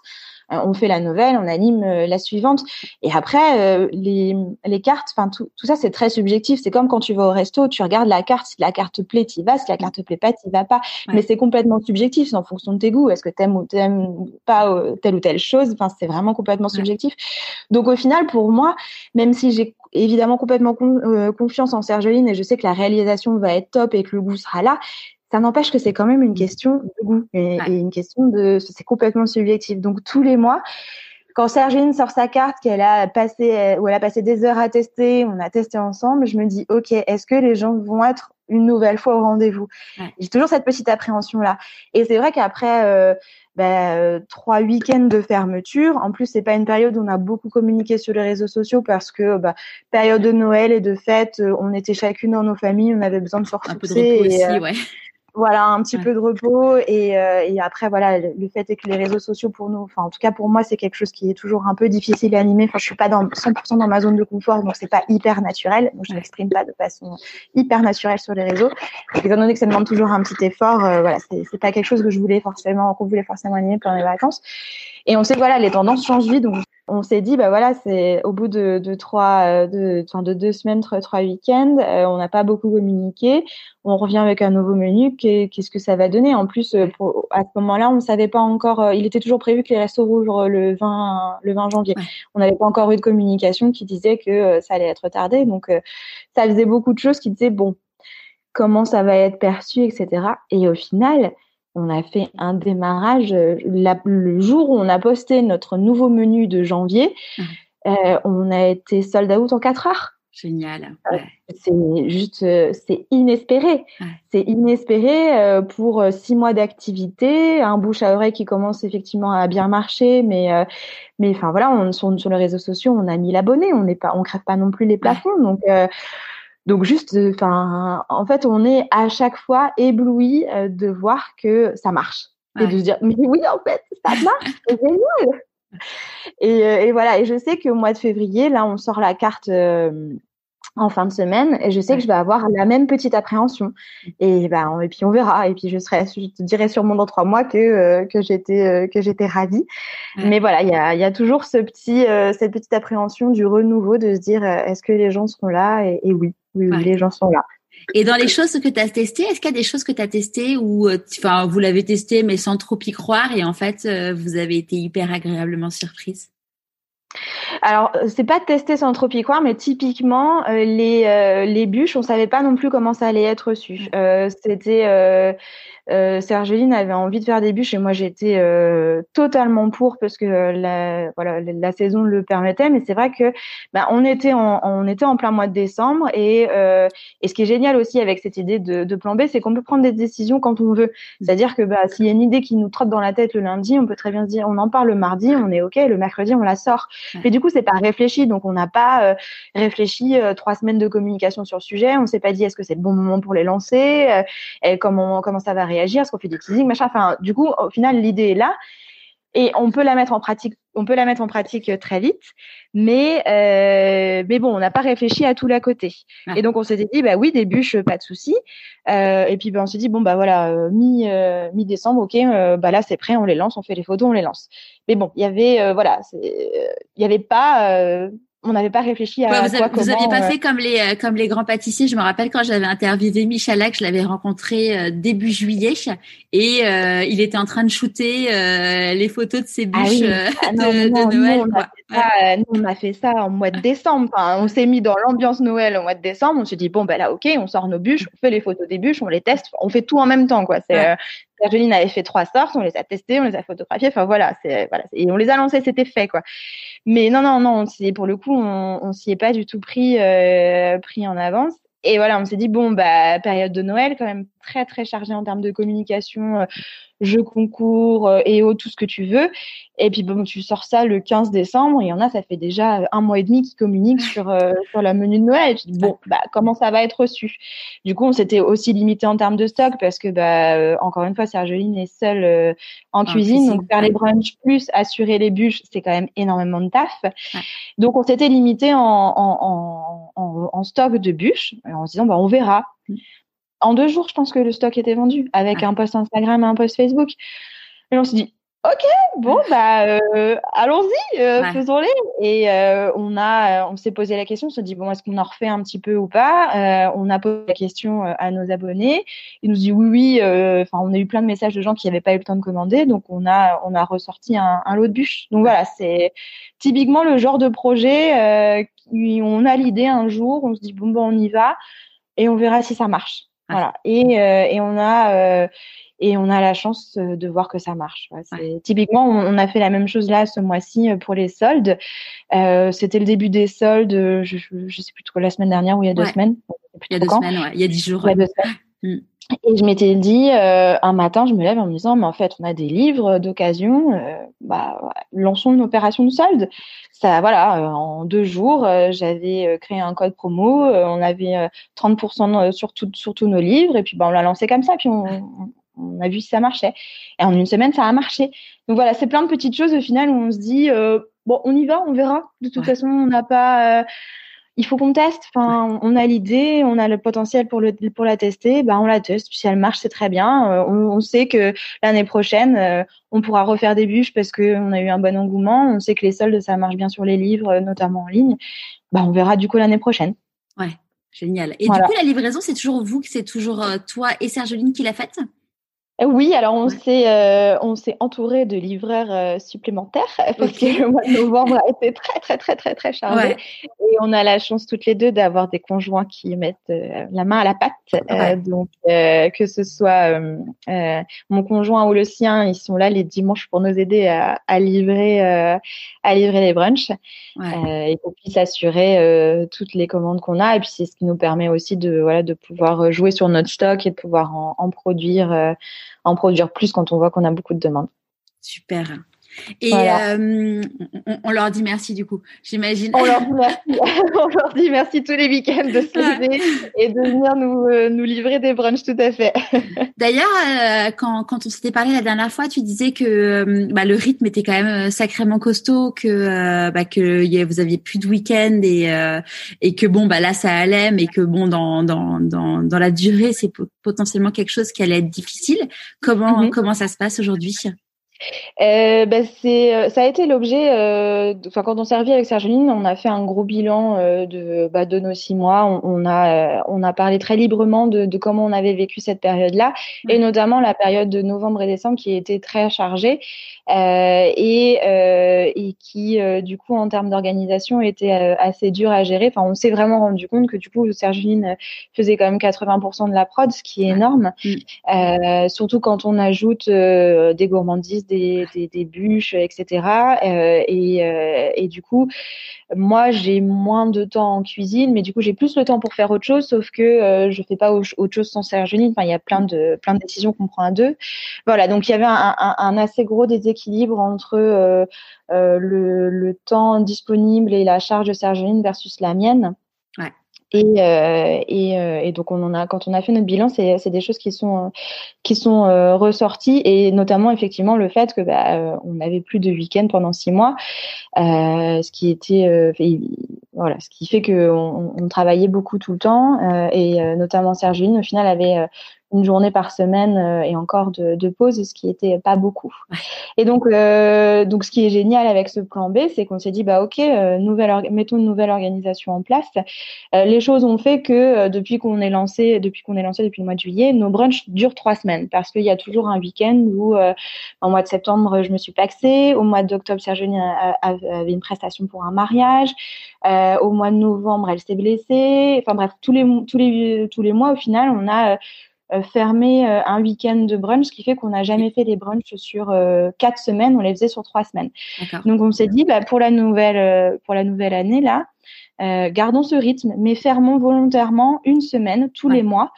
Euh, on fait la nouvelle, on anime euh, la suivante. Et après, euh, les, les cartes, enfin tout, tout ça, c'est très subjectif. C'est comme quand tu vas au resto, tu regardes la carte, si la carte te plaît, tu y vas, si la carte te plaît pas, tu y vas pas. Mais c'est complètement subjectif, c'est en fonction de tes goûts. Est-ce que t'aimes ou t'aimes pas telle ou telle chose? Enfin, c'est vraiment complètement subjectif. Donc au final, pour moi, même si j'ai évidemment complètement confiance en Sergeline et je sais que la réalisation va être top et que le goût sera là, ça n'empêche que c'est quand même une question de goût et, une question de c'est complètement subjectif. Donc tous les mois, quand Sergine sort sa carte qu'elle a passé où elle a passé des heures à tester, on a testé ensemble, je me dis ok, est-ce que les gens vont être une nouvelle fois au rendez-vous? J'ai toujours cette petite appréhension là. Et c'est vrai qu'après euh, bah, trois week-ends de fermeture. En plus, c'est pas une période où on a beaucoup communiqué sur les réseaux sociaux parce que bah, période de Noël et de fête, on était chacune dans nos familles, on avait besoin de se ressourcer. Un peu de aussi, ouais voilà un petit peu de repos et, euh, et, après voilà le fait est que les réseaux sociaux pour nous enfin en tout cas pour moi c'est quelque chose qui est toujours un peu difficile à animer. Enfin je suis pas dans 100% dans ma zone de confort donc c'est pas hyper naturel. Donc je m'exprime pas de façon hyper naturelle sur les réseaux. Et étant donné que ça demande toujours un petit effort euh, voilà c'est c'est pas quelque chose que je voulais forcément qu'on voulait forcément animer pendant les vacances. Et on sait que voilà les tendances changent vite donc on s'est dit bah voilà c'est au bout de, de trois euh, de enfin de deux semaines trois, trois week-ends euh, on n'a pas beaucoup communiqué. On revient avec un nouveau menu. Qu'est-ce que ça va donner? En plus euh, pour, à ce moment-là on savait pas encore il était toujours prévu que les restos rouvrent le 20 le 20 janvier. On n'avait pas encore eu de communication qui disait que ça allait être retardé donc ça faisait beaucoup de choses qui disaient bon comment ça va être perçu etc et au final on a fait un démarrage euh, le jour où on a posté notre nouveau menu de janvier. Euh, on a été sold out en 4 heures. Génial. Euh, c'est juste, c'est inespéré. C'est inespéré pour six mois d'activité, un bouche à oreille qui commence effectivement à bien marcher, mais mais enfin voilà, on, sur, sur les réseaux sociaux, on a mis l'abonné, on n'est pas, on crève pas non plus les plafonds, donc donc juste, euh, enfin, en fait, on est à chaque fois ébloui euh, de voir que ça marche et de se dire mais oui, en fait, ça marche, c'est génial. Et, euh, et, voilà. Et je sais qu'au mois de février, là, on sort la carte en fin de semaine et je sais que je vais avoir la même petite appréhension. Et ben et puis on verra. Et puis je serai je te dirai sûrement dans trois mois que que j'étais que j'étais ravie. Mais voilà il y a il y a toujours ce petit cette petite appréhension du renouveau de se dire est-ce que les gens seront là? Et, et oui oui, les gens sont là. Et dans les choses que tu as testées, est-ce qu'il y a des choses que tu as testées ou euh, enfin vous l'avez testé mais sans trop y croire et en fait euh, vous avez été hyper agréablement surprise? Alors, euh, c'est pas testé sans trop y croire, mais typiquement, les, les bûches, on savait pas non plus comment ça allait être reçu. C'était euh, Sergeline avait envie de faire des bûches et moi j'étais euh, totalement pour parce que la, voilà, la saison le permettait. Mais c'est vrai que bah, on était en on était en plein mois de décembre et euh, et ce qui est génial aussi avec cette idée de, de plan B, c'est qu'on peut prendre des décisions quand on veut. C'est-à-dire que bah, s'il y a une idée qui nous trotte dans la tête le lundi, on peut très bien se dire on en parle le mardi, on est ok, le mercredi on la sort. Mais du coup c'est pas réfléchi, donc on n'a pas euh, réfléchi euh, trois semaines de communication sur le sujet. On s'est pas dit est-ce que c'est le bon moment pour les lancer, et comment comment ça va réagir réagir, est-ce qu'on fait du teasing, machin. Enfin, du coup, au final, l'idée est là. Et on peut la mettre en pratique, on peut la mettre en pratique euh, très vite, mais euh, mais bon, on n'a pas réfléchi à tout l'à côté. Et donc on s'était dit bah oui des bûches, pas de souci. Euh, et puis bah, on s'est dit bon bah voilà mi mi décembre, ok, bah là c'est prêt, on les lance, on fait les photos, on les lance. Mais bon, il y avait voilà, il y avait pas on n'avait pas réfléchi à vous, quoi, vous aviez pas fait comme les euh, comme les grands pâtissiers. Je me rappelle quand j'avais interviewé Michalak, je l'avais rencontré euh, début juillet et euh, il était en train de shooter les photos de ses ah bûches ah de, Noël. Nous, on a fait ça en mois de décembre. Enfin, on s'est mis dans l'ambiance Noël au mois de décembre. On s'est dit bon ben là ok, on sort nos bûches, on fait les photos des bûches, on les teste, on fait tout en même temps quoi. C'est Sergeline avait fait trois sortes, on les a testés, on les a photographiés. Enfin voilà, c'est voilà, et on les a lancés, c'était fait quoi. Mais non non non, c'est pour le coup, on, on s'y est pas du tout pris euh, pris en avance. Et voilà, on s'est dit bon bah période de Noël quand même très très chargé en termes de communication, jeux concours et tout ce que tu veux. Et puis bon, tu sors ça le 15 décembre, il y en a, ça fait déjà un mois et demi qui communiquent sur sur la menu de Noël. Et tu dis bon, bah comment ça va être reçu? Du coup, on s'était aussi limité en termes de stock parce que bah encore une fois, Sergeline est seule en, cuisine, donc faire les brunchs plus assurer les bûches, c'est quand même énormément de taf. Donc on s'était limité en, en, en, en, stock de bûches en se disant bah on verra. En deux jours, je pense que le stock était vendu avec un post Instagram et un post Facebook. Et on s'est dit Ok, bon bah euh, allons-y, euh, faisons-les. Et euh, on a, on s'est posé la question, on s'est dit bon est-ce qu'on en refait un petit peu ou pas? On a posé la question à nos abonnés. Ils nous disent oui oui. Enfin on a eu plein de messages de gens qui n'avaient pas eu le temps de commander, donc on a on a ressorti un, un lot de bûches. Donc voilà, c'est typiquement le genre de projet qui on a l'idée un jour, on se dit bon bon on y va et on verra si ça marche. Voilà. Et et on a et on a la chance euh, de voir que ça marche. Typiquement, on, a fait la même chose là ce mois-ci euh, pour les soldes. Euh, C'était le début des soldes, je, je, sais plus trop, la semaine dernière ou il y a deux semaines. Il y a deux semaines, ouais. il y a dix jours. Mm. Et je m'étais dit, euh, un matin, je me lève en me disant, mais en fait, on a des livres d'occasion, euh, bah, lançons une opération de solde. Ça, voilà, en deux jours, j'avais créé un code promo, on avait 30% sur, tout, sur tous nos livres, et puis bah, on l'a lancé comme ça, puis on, on a vu si ça marchait. Et en une semaine, ça a marché. Donc voilà, c'est plein de petites choses au final où on se dit euh, bon, on y va, on verra. De toute façon, on n'a pas. Euh, il faut qu'on teste. Enfin, on a l'idée, on a le potentiel pour le pour la tester. Bah, on la teste. Si elle marche, c'est très bien. Euh, on, sait que l'année prochaine, on pourra refaire des bûches parce qu'on a eu un bon engouement. On sait que les soldes, ça marche bien sur les livres, notamment en ligne. Bah, on verra du coup l'année prochaine. Ouais, génial. Et du coup, la livraison, c'est toujours vous, c'est toujours toi et Sergeline qui l'a faite oui, alors on s'est euh, on s'est entouré de livreurs euh, supplémentaires parce que le mois de novembre a été très très très très très chargé. Et on a la chance toutes les deux d'avoir des conjoints qui mettent euh, la main à la pâte. donc que ce soit mon conjoint ou le sien, ils sont là les dimanches pour nous aider à, à livrer à livrer les brunchs. Et qu'on puisse assurer toutes les commandes qu'on a. Et puis c'est ce qui nous permet aussi de voilà de pouvoir jouer sur notre stock et de pouvoir en, en produire en produire plus quand on voit qu'on a beaucoup de demandes. Super. Et euh, on, leur dit merci du coup, j'imagine. On leur dit merci. on leur dit merci tous les week-ends de se lever et de venir nous, euh, nous livrer des brunchs tout à fait. D'ailleurs, euh, quand, quand on s'était parlé la dernière fois, tu disais que bah, le rythme était quand même sacrément costaud, que bah, que vous aviez plus de week-end et et que bon bah là ça allait, mais que bon dans dans dans, dans la durée c'est potentiellement quelque chose qui allait être difficile. Comment mm-hmm. comment ça se passe aujourd'hui? Euh, ben c'est, euh, ça a été l'objet. Euh, enfin, quand on servit avec Sergeline, on a fait un gros bilan euh, de, bah, de nos six mois. On, on a, on a parlé très librement de, de comment on avait vécu cette période-là, et notamment la période de novembre et décembre qui était très chargée et, et qui, du coup, en termes d'organisation, était assez dur à gérer. Enfin, on s'est vraiment rendu compte que du coup, Sergeline faisait quand même 80% de la prod, ce qui est énorme. Mm. surtout quand on ajoute des gourmandises des, bûches, etc. Euh, et, euh, et, du coup, moi, j'ai moins de temps en cuisine, mais du coup, j'ai plus le temps pour faire autre chose, sauf que euh, je fais pas autre chose sans Sergeline. Enfin, il y a plein de plein décisions qu'on prend à deux. Voilà, donc il y avait un, assez gros déséquilibre entre euh, le, temps disponible et la charge de Sergeline versus la mienne. Et, euh, et, euh, et, donc on en a, quand on a fait notre bilan, c'est des choses qui sont qui sont euh, ressorties. Et notamment effectivement le fait que bah, on n'avait plus de week-end pendant six mois, ce qui était voilà, ce qui fait que on, on, travaillait beaucoup tout le temps. Et notamment Sergine au final avait une journée par semaine euh, et encore de, de, pause, ce qui était pas beaucoup. Et donc, euh, donc ce qui est génial avec ce plan B, c'est qu'on s'est dit bah ok, euh, nouvelle mettons une nouvelle organisation en place. Euh, les choses ont fait que depuis qu'on est lancé, depuis qu'on est lancé depuis le mois de juillet, nos brunchs durent trois semaines parce qu'il y a toujours un week-end où en mois de septembre je me suis paxée, au mois d'octobre Sergine avait une prestation pour un mariage, au mois de novembre elle s'est blessée. Enfin bref, tous les tous les tous les mois au final on a euh, fermé euh, un week-end de brunch, ce qui fait qu'on n'a jamais fait les brunchs sur euh, quatre semaines, on les faisait sur trois semaines. Donc on s'est dit, bah, pour la nouvelle pour la nouvelle année là, gardons ce rythme, mais fermons volontairement une semaine tous les mois.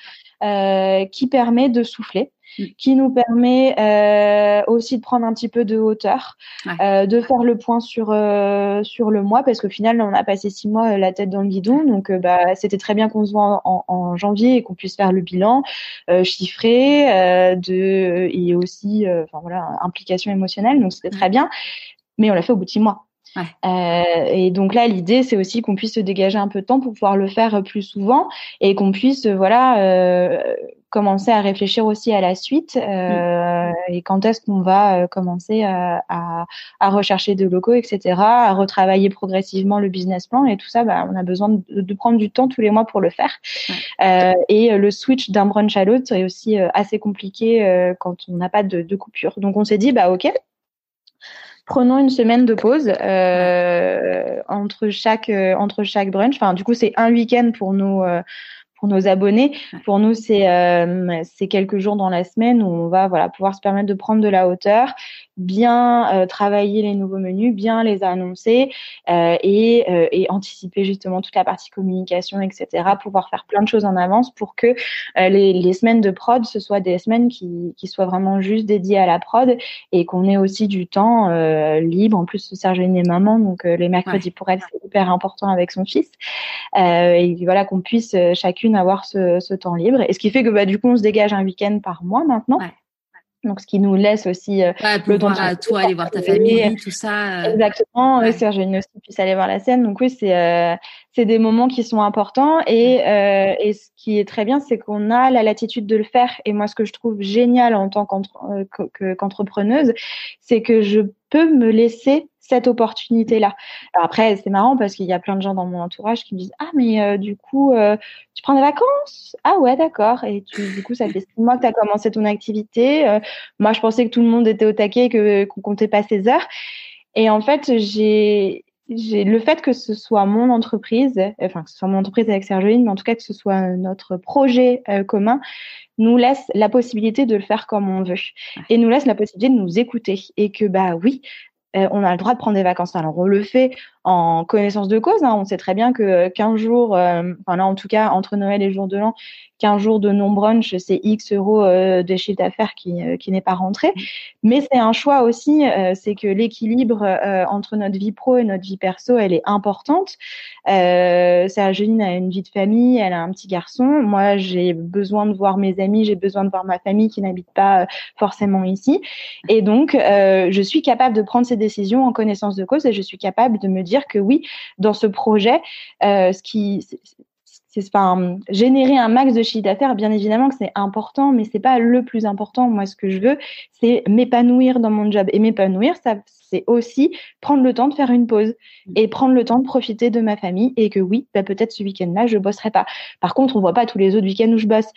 qui permet de souffler. Mm. qui nous permet euh, aussi de prendre un petit peu de hauteur, euh, de faire le point sur euh, sur le mois parce qu'au final on a passé six mois la tête dans le guidon, donc bah c'était très bien qu'on se voit en, en, janvier et qu'on puisse faire le bilan chiffré de et aussi enfin voilà implication émotionnelle, donc c'était très bien, mais on l'a fait au bout de six mois. Euh, et donc là, l'idée, c'est aussi qu'on puisse se dégager un peu de temps pour pouvoir le faire plus souvent et qu'on puisse, voilà, euh, commencer à réfléchir aussi à la suite euh, mm. et quand est-ce qu'on va commencer à, à, rechercher de locaux, etc., à retravailler progressivement le business plan et tout ça. Bah, on a besoin de, de, prendre du temps tous les mois pour le faire. et le switch d'un brunch à l'autre est aussi assez compliqué quand on n'a pas de, de coupure. Donc on s'est dit, bah ok prenons une semaine de pause euh, entre chaque euh, entre chaque brunch. Enfin, du coup, c'est un week-end pour nos euh, pour nos abonnés. Pour nous, c'est euh, c'est quelques jours dans la semaine où on va voilà pouvoir se permettre de prendre de la hauteur, bien euh, travailler les nouveaux menus, bien les annoncer euh, et, euh, et, anticiper justement toute la partie communication, etc. Pouvoir faire plein de choses en avance pour que les, les, semaines de prod ce soient des semaines qui, qui soient vraiment juste dédiées à la prod et qu'on ait aussi du temps libre. En plus, Sergine est maman, donc les mercredis pour elle c'est hyper important avec son fils et voilà qu'on puisse chacune avoir ce, ce, temps libre. Et ce qui fait que bah, du coup on se dégage un week-end par mois maintenant. Donc, ce qui nous laisse aussi euh, le temps à toi aller voir ta famille, tout ça. Euh, Exactement. Ouais. Serge aussi puisse aller voir la scène. Donc oui, c'est euh, c'est des moments qui sont importants et euh, et ce qui est très bien, c'est qu'on a la latitude de le faire. Et moi, ce que je trouve génial en tant qu'entrepreneuse, c'est que je peux me laisser cette opportunité-là. Après, c'est marrant parce qu'il y a plein de gens dans mon entourage qui me disent ah mais euh, du coup euh, tu prends des vacances? Ah ouais d'accord. Et tu, du coup ça fait six mois que tu as commencé ton activité. Euh, moi je pensais que tout le monde était au taquet que qu'on comptait pas ses heures. Et en fait j'ai le fait que ce soit mon entreprise, enfin que ce soit mon entreprise avec Sergeline, mais en tout cas que ce soit notre projet commun, nous laisse la possibilité de le faire comme on veut. Et nous laisse la possibilité de nous écouter. Et que bah oui, euh, on a le droit de prendre des vacances. Alors on le fait en connaissance de cause. Hein. On sait très bien que 15 jours, euh, enfin là en tout cas entre Noël et le jour de l'an, 15 jours de non-brunch, c'est X euros euh, de chiffre d'affaires qui, euh, qui n'est pas rentré. Mmh. Mais c'est un choix aussi, euh, c'est que l'équilibre entre notre vie pro et notre vie perso, elle est importante. Euh, Sergeline a une vie de famille, elle a un petit garçon. Moi, j'ai besoin de voir mes amis, j'ai besoin de voir ma famille qui n'habite pas forcément ici. Et donc, je suis capable de prendre ces décisions en connaissance de cause et je suis capable de me dire que oui, dans ce projet, ce qui c'est enfin, générer un max de chiffre d'affaires. Bien évidemment que c'est important, mais c'est pas le plus important. Moi, ce que je veux, c'est m'épanouir dans mon job. Et m'épanouir, ça, c'est aussi prendre le temps de faire une pause mmh. et prendre le temps de profiter de ma famille. Et que oui, bah, peut-être ce week-end-là, je bosserai pas. Par contre, on voit pas tous les autres week-ends où je bosse.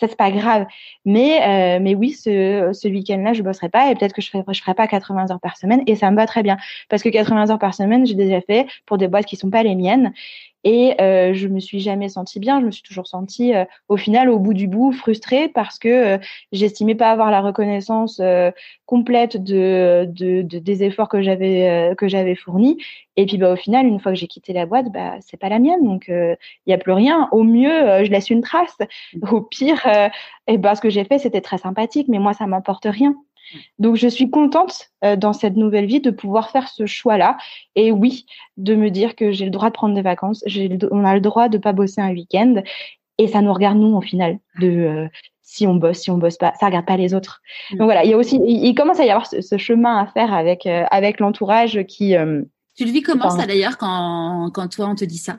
Ça, c'est pas grave. Mais, euh, mais oui, ce, ce week-end-là, je bosserai pas et peut-être que je ferai, je ferai pas 80 heures par semaine et ça me va très bien. Parce que 80 heures par semaine, j'ai déjà fait pour des boîtes qui sont pas les miennes. Et euh, je me suis jamais sentie bien. Je me suis toujours sentie, euh, au final, au bout du bout, frustrée parce que euh, j'estimais pas avoir la reconnaissance euh, complète de, de, de, des efforts que j'avais que j'avais fournis. Et puis, bah, au final, une fois que j'ai quitté la boîte, bah, c'est pas la mienne. Donc, il y a plus rien. Au mieux, je laisse une trace. Au pire, et bah, ce que j'ai fait, c'était très sympathique, mais moi, ça m'apporte rien. Donc, je suis contente euh, dans cette nouvelle vie de pouvoir faire ce choix-là. Et oui, de me dire que j'ai le droit de prendre des vacances, on a le droit de pas bosser un week-end. Et ça nous regarde, nous, au final, de euh, si on bosse, si on bosse pas. Ça regarde pas les autres. Mm. Donc voilà, il y a aussi, il, commence à y avoir ce, chemin à faire avec, euh, avec l'entourage qui. tu le vis comment ça d'ailleurs quand, quand toi, on te dit ça?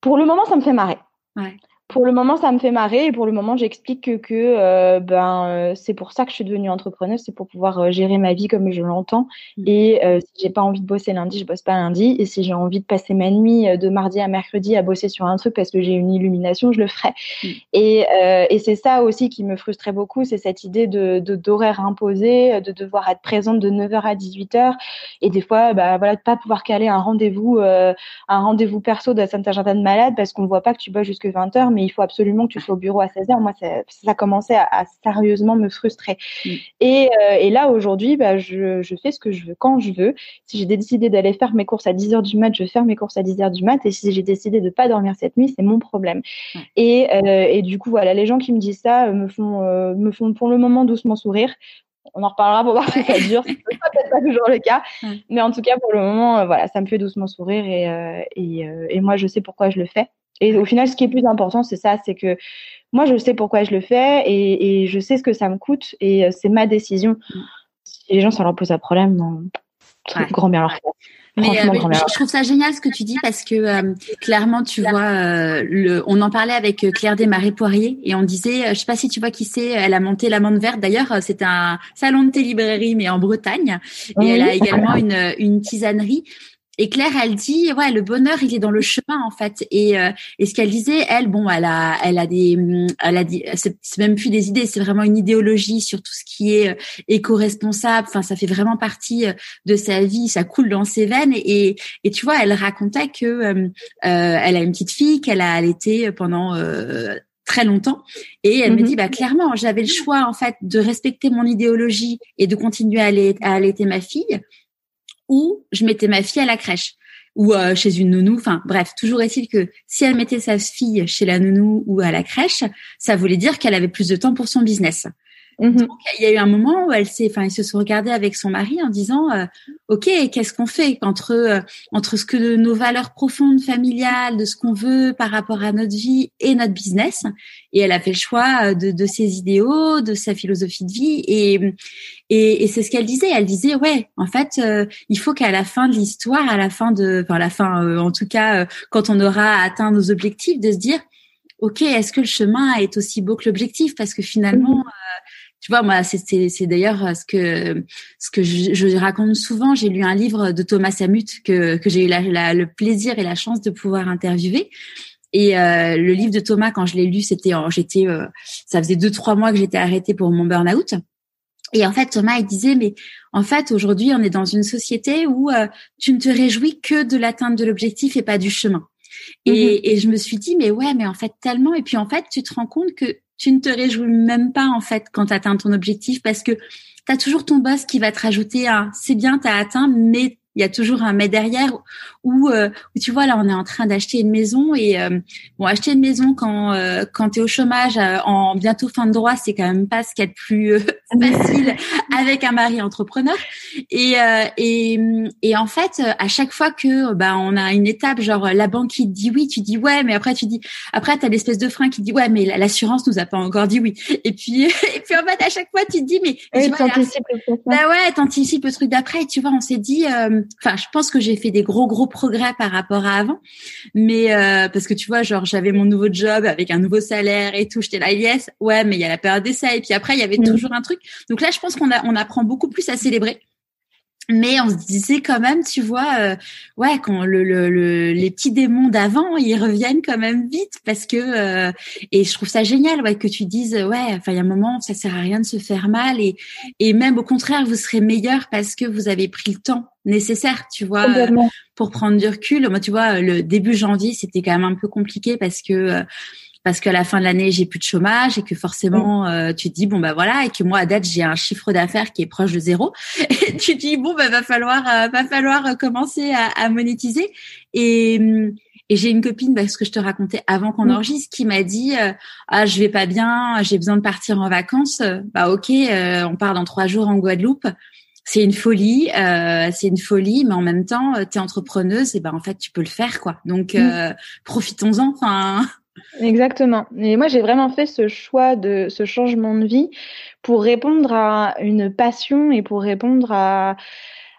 Pour le moment, ça me fait marrer. Ouais pour le moment, ça me fait marrer et pour le moment, j'explique que, que euh, ben euh, c'est pour ça que je suis devenue entrepreneuse, c'est pour pouvoir euh, gérer ma vie comme je l'entends. Mmh. Et si j'ai pas envie de bosser lundi, je bosse pas lundi. Et si j'ai envie de passer ma nuit de mardi à mercredi à bosser sur un truc parce que j'ai une illumination, je le ferai. Mmh. Et, et c'est ça aussi qui me frustrait beaucoup, c'est cette idée de d'horaire imposé, de devoir être présente de 9h à 18h et des fois, bah voilà, de pas pouvoir caler un rendez-vous, un rendez-vous perso de Saint-Agentin de malade parce qu'on voit pas que tu bosses jusque 20h mais il faut absolument que tu sois au bureau à 16h. Moi, ça, ça commençait à, sérieusement me frustrer. Mm. Et, euh, et, là, aujourd'hui, bah, je, je, fais ce que je veux quand je veux. Si j'ai décidé d'aller faire mes courses à 10h du mat, je vais faire mes courses à 10h du mat. Et si j'ai décidé de pas dormir cette nuit, c'est mon problème. Et, euh, et, du coup, voilà, les gens qui me disent ça me font, me font pour le moment doucement sourire on en reparlera pour voir si ça dure. C'est peut-être pas toujours le cas, mais en tout cas pour le moment, euh, voilà, ça me fait doucement sourire et, euh, et, euh, et, moi je sais pourquoi je le fais. Et au final, ce qui est plus important, c'est ça, c'est que moi je sais pourquoi je le fais et, et je sais ce que ça me coûte et c'est ma décision. Mm. Si les gens ça leur pose un problème, non, grand bien leur faire. Mais, euh, je, trouve ça génial ce que tu dis parce que euh, clairement, tu vois, euh, le, on en parlait avec Claire Desmarais Poirier et on disait, je sais pas si tu vois qui c'est, elle a monté la Mande Verte. D'ailleurs, c'est un salon de thé librairie mais en Bretagne et elle a également une, une tisanerie. Et Claire, elle dit, ouais, le bonheur, il est dans le chemin en fait. Et, euh, et ce qu'elle disait, elle, bon, elle a, elle a des, elle a dit, c'est même plus des idées, c'est vraiment une idéologie sur tout ce qui est euh, éco-responsable. Enfin, ça fait vraiment partie euh, de sa vie, ça coule dans ses veines. Et, et tu vois, elle racontait que euh, elle a une petite fille qu'elle a allaitée pendant très longtemps. Et elle me mhm. dit, bah clairement, j'avais le choix en fait de respecter mon idéologie et de continuer à à allaiter ma fille ou je mettais ma fille à la crèche ou euh, chez une nounou. Enfin, bref, toujours est-il que si elle mettait sa fille chez la nounou ou à la crèche, ça voulait dire qu'elle avait plus de temps pour son business. Mhm. Donc, il y a eu un moment où elle s'est, enfin, ils se sont regardés avec son mari en disant, euh, ok, qu'est-ce qu'on fait entre euh, entre ce que nos valeurs profondes familiales, de ce qu'on veut par rapport à notre vie et notre business? Et elle a fait le choix euh, de, de ses idéaux, de sa philosophie de vie, et et, et c'est ce qu'elle disait. Elle disait, ouais, en fait, il faut qu'à la fin de l'histoire, à la fin de, enfin, la fin, en tout cas, quand on aura atteint nos objectifs, de se dire, ok, est-ce que le chemin est aussi beau que l'objectif? Parce que finalement, mhm tu vois, moi, c'est d'ailleurs euh, ce que ce que je, je raconte souvent. J'ai lu un livre de Thomas Samut que que j'ai eu la, le plaisir et la chance de pouvoir interviewer. Et euh, le livre de Thomas, quand je l'ai lu, c'était j'étais, euh, ça faisait deux trois mois que j'étais arrêtée pour mon burn-out. Et en fait, Thomas, il disait, mais en fait, aujourd'hui, on est dans une société où euh, tu ne te réjouis que de l'atteinte de l'objectif et pas du chemin. Et, mm-hmm. et, je me suis dit, mais ouais, mais en fait, tellement. Et puis, en fait, tu te rends compte que tu ne te réjouis même pas en fait quand tu atteins ton objectif parce que tu as toujours ton boss qui va te rajouter un c'est bien, tu as atteint, mais il y a toujours un mais derrière où, euh, où tu vois là on est en train d'acheter une maison et euh, bon acheter une maison quand euh, quand tu es au chômage euh, en bientôt fin de droit c'est quand même pas ce qu'il y a de plus euh, facile avec un mari entrepreneur. Et et et en fait à chaque fois que bah on a une étape genre la banque qui te dit oui tu dis ouais mais après tu dis après tu as l'espèce de frein qui dit ouais mais l'assurance nous a pas encore dit oui. Et puis et puis en fait à chaque fois tu te dis mais oui, tu bah ouais t'anticipes le truc d'après tu vois on s'est dit enfin, je pense que j'ai fait des gros gros progrès par rapport à avant, mais euh, parce que tu vois, genre j'avais mon nouveau job avec un nouveau salaire et tout, j'étais là yes, ouais, mais il y a la période d'essai et puis après il y avait mm. toujours un truc. Donc là, je pense qu'on a on apprend beaucoup plus à célébrer mais on se disait quand même, tu vois, euh, ouais, quand le, le, les petits démons d'avant, ils reviennent quand même vite parce que euh, et je trouve ça génial, ouais, que tu dises, ouais, enfin il y a un moment, ça sert à rien de se faire mal et et même au contraire, vous serez meilleur parce que vous avez pris le temps nécessaire, tu vois, pour prendre du recul. Moi, tu vois, le début janvier, c'était quand même un peu compliqué parce que euh, parce qu'à la fin de l'année j'ai plus de chômage et que forcément mm. euh, tu te dis bon bah voilà et que moi à date j'ai un chiffre d'affaires qui est proche de zéro et tu te dis bon bah va falloir euh, va falloir commencer à, à monétiser et et j'ai une copine parce bah, que je te racontais avant qu'on mm. enregistre qui m'a dit euh, ah je vais pas bien j'ai besoin de partir en vacances bah ok on part dans trois jours en Guadeloupe c'est une folie, euh, c'est une folie, mais en même temps, tu es entrepreneuse, et ben en fait, tu peux le faire, quoi. Donc, mm. profitons-en. Enfin, Exactement. Et moi, j'ai vraiment fait ce choix de ce changement de vie pour répondre à une passion et pour répondre à,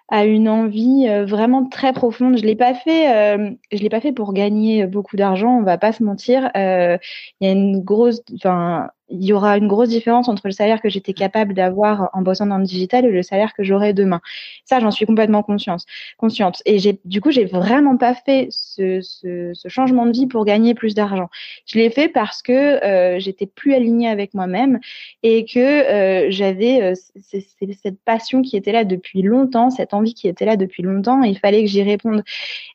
à une envie euh, vraiment très profonde. Je l'ai pas fait, euh, je l'ai pas fait pour gagner beaucoup d'argent. On va pas se mentir. Euh, il y a une grosse, enfin, il y aura une grosse différence entre le salaire que j'étais capable d'avoir en bossant dans le digital et le salaire que j'aurai demain. Ça, j'en suis complètement consciente. consciente. Et j'ai, du coup, j'ai vraiment pas fait ce, ce, ce, changement de vie pour gagner plus d'argent. Je l'ai fait parce que euh, j'étais plus alignée avec moi-même et que euh, j'avais euh, cette passion qui était là depuis longtemps, cette envie qui était là depuis longtemps. Il fallait que j'y réponde.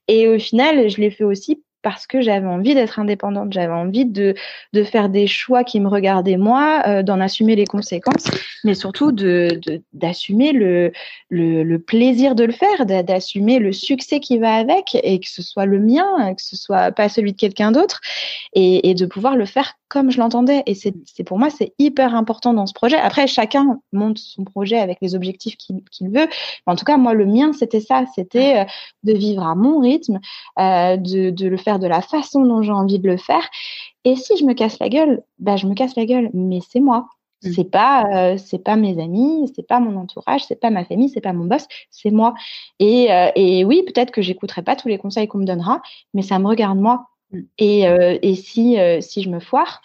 Et au final, je l'ai fait aussi parce que j'avais envie d'être indépendante, j'avais envie de, de faire des choix qui me regardaient moi, euh, d'en assumer les conséquences, mais surtout de d'assumer le, le, plaisir de le faire, d'assumer le succès qui va avec et que ce soit le mien, que ce soit pas celui de quelqu'un d'autre et de pouvoir le faire comme je l'entendais. Et c'est pour moi, c'est hyper important dans ce projet. Après, chacun monte son projet avec les objectifs qu'il veut. Mais en tout cas, moi, le mien, c'était ça. C'était euh, de vivre à mon rythme, euh, de, de, le faire de la façon dont j'ai envie de le faire. Et si je me casse la gueule, bah, je me casse la gueule. Mais c'est moi. Mmh. C'est pas, euh, c'est pas mes amis, c'est pas mon entourage, c'est pas ma famille, c'est pas mon boss, c'est moi. Et, et oui, peut-être que j'écouterai pas tous les conseils qu'on me donnera, mais ça me regarde moi. Et, euh, et si, si je me foire,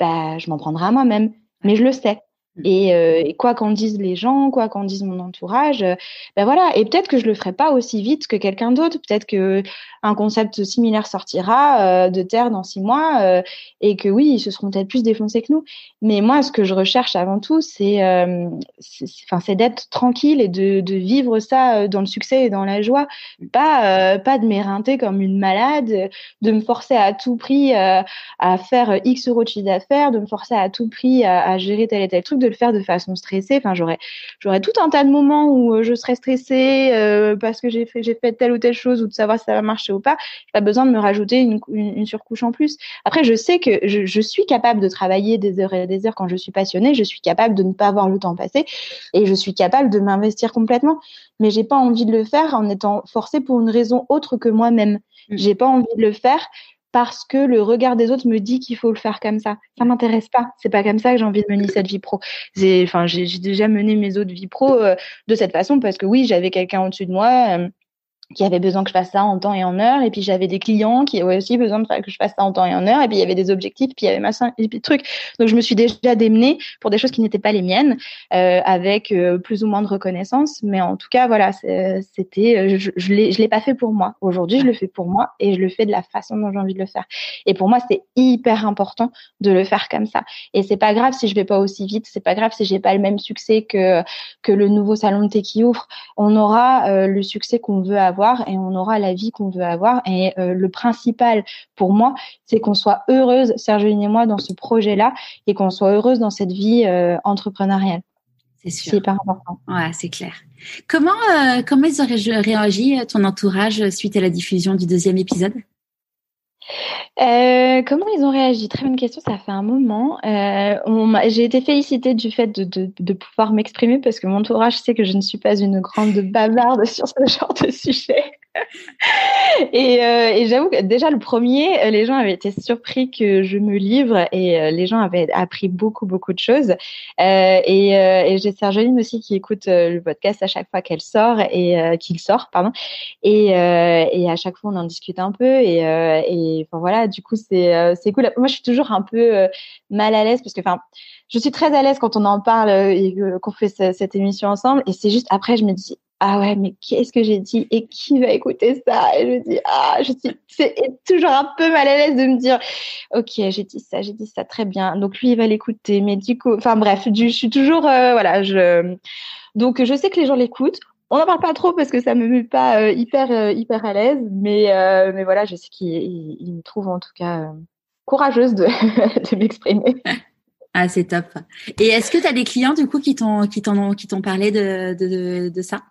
bah, je m'en prendrai à moi-même. Mais je le sais. Mmh. Euh, et, quoi qu'en disent les gens, quoi qu'en dise mon entourage, euh, ben voilà. Et peut-être que je le ferai pas aussi vite que quelqu'un d'autre. Peut-être que un concept similaire sortira euh, de terre dans six mois et que oui, ils se seront peut-être plus défoncés que nous. Mais moi, ce que je recherche avant tout, c'est, enfin, c'est d'être tranquille et de, de, vivre ça dans le succès et dans la joie. Pas, pas de m'éreinter comme une malade, de me forcer à tout prix à faire X euros de chiffre d'affaires, de me forcer à tout prix à, à gérer tel et tel truc de le faire de façon stressée. Enfin, j'aurais, j'aurais tout un tas de moments où euh, je serais stressée euh, parce que j'ai fait, j'ai fait telle ou telle chose ou de savoir si ça va marcher ou pas. J'ai pas besoin de me rajouter une, une, surcouche en plus. Après, je sais que je, je, suis capable de travailler des heures et des heures quand je suis passionnée. Je suis capable de ne pas voir le temps passer et je suis capable de m'investir complètement. Mais j'ai pas envie de le faire en étant forcée pour une raison autre que moi-même. Mmh. J'ai pas envie de le faire parce que le regard des autres me dit qu'il faut le faire comme ça. Ça m'intéresse pas. C'est pas comme ça que j'ai envie de mener cette vie pro. Enfin, j'ai déjà mené mes autres vies pro euh, de cette façon parce que oui, j'avais quelqu'un au-dessus de moi. Euh, qui avait besoin que je fasse ça en temps et en heure. Et puis j'avais des clients qui avaient aussi besoin que je fasse ça en temps et en heure. Et puis il y avait des objectifs, puis il y avait machin et puis trucs. Donc je me suis déjà démenée pour des choses qui n'étaient pas les miennes, euh, avec euh, plus ou moins de reconnaissance. Mais en tout cas, voilà, c'était, euh, je, je l'ai, je l'ai pas fait pour moi. Aujourd'hui, je le fais pour moi et je le fais de la façon dont j'ai envie de le faire. Et pour moi, c'est hyper important de le faire comme ça. Et c'est pas grave si je vais pas aussi vite. C'est pas grave si j'ai pas le même succès que que le nouveau salon de thé qui ouvre. On aura le succès qu'on veut avoir et on aura la vie qu'on veut avoir. Et euh, le principal pour moi, c'est qu'on soit heureuse, Serge et moi, dans ce projet-là et qu'on soit heureuse dans cette vie euh, entrepreneuriale. C'est sûr. C'est hyper important. Ouais, c'est clair. Comment, euh, comment ils auraient réagi, ton entourage, suite à la diffusion du deuxième épisode? Euh, comment ils ont réagi? Très bonne question, ça fait un moment. Euh, J'ai été félicitée du fait de, de, de pouvoir m'exprimer parce que mon entourage sait que je ne suis pas une grande bavarde sur ce genre de sujet. et, euh, et j'avoue que déjà le premier, euh, les gens avaient été surpris que je me livre et euh, les gens avaient appris beaucoup beaucoup de choses. Euh, et, euh, et j'ai Sergeline aussi qui écoute le podcast à chaque fois qu'elle sort et qu'il sort, pardon. Et, et à chaque fois on en discute un peu et, et enfin voilà, du coup c'est c'est cool. Moi je suis toujours un peu mal à l'aise parce que enfin je suis très à l'aise quand on en parle et qu'on fait cette émission ensemble. Et c'est juste après je me dis ah ouais, mais qu'est-ce que j'ai dit et qui va écouter ça? Et je dis, ah, je suis c'est toujours un peu mal à l'aise de me dire, ok, j'ai dit ça, j'ai dit ça très bien. Donc lui, il va l'écouter. Mais du coup, enfin bref, je suis toujours, euh, voilà, je. Donc je sais que les gens l'écoutent. On n'en parle pas trop parce que ça me met pas euh, hyper euh, hyper à l'aise, mais mais voilà, je sais qu'il me trouve en tout cas courageuse de, m'exprimer. Ah, c'est top. Et est-ce que tu as des clients du coup qui t'ont qui t'ont parlé de, de ça?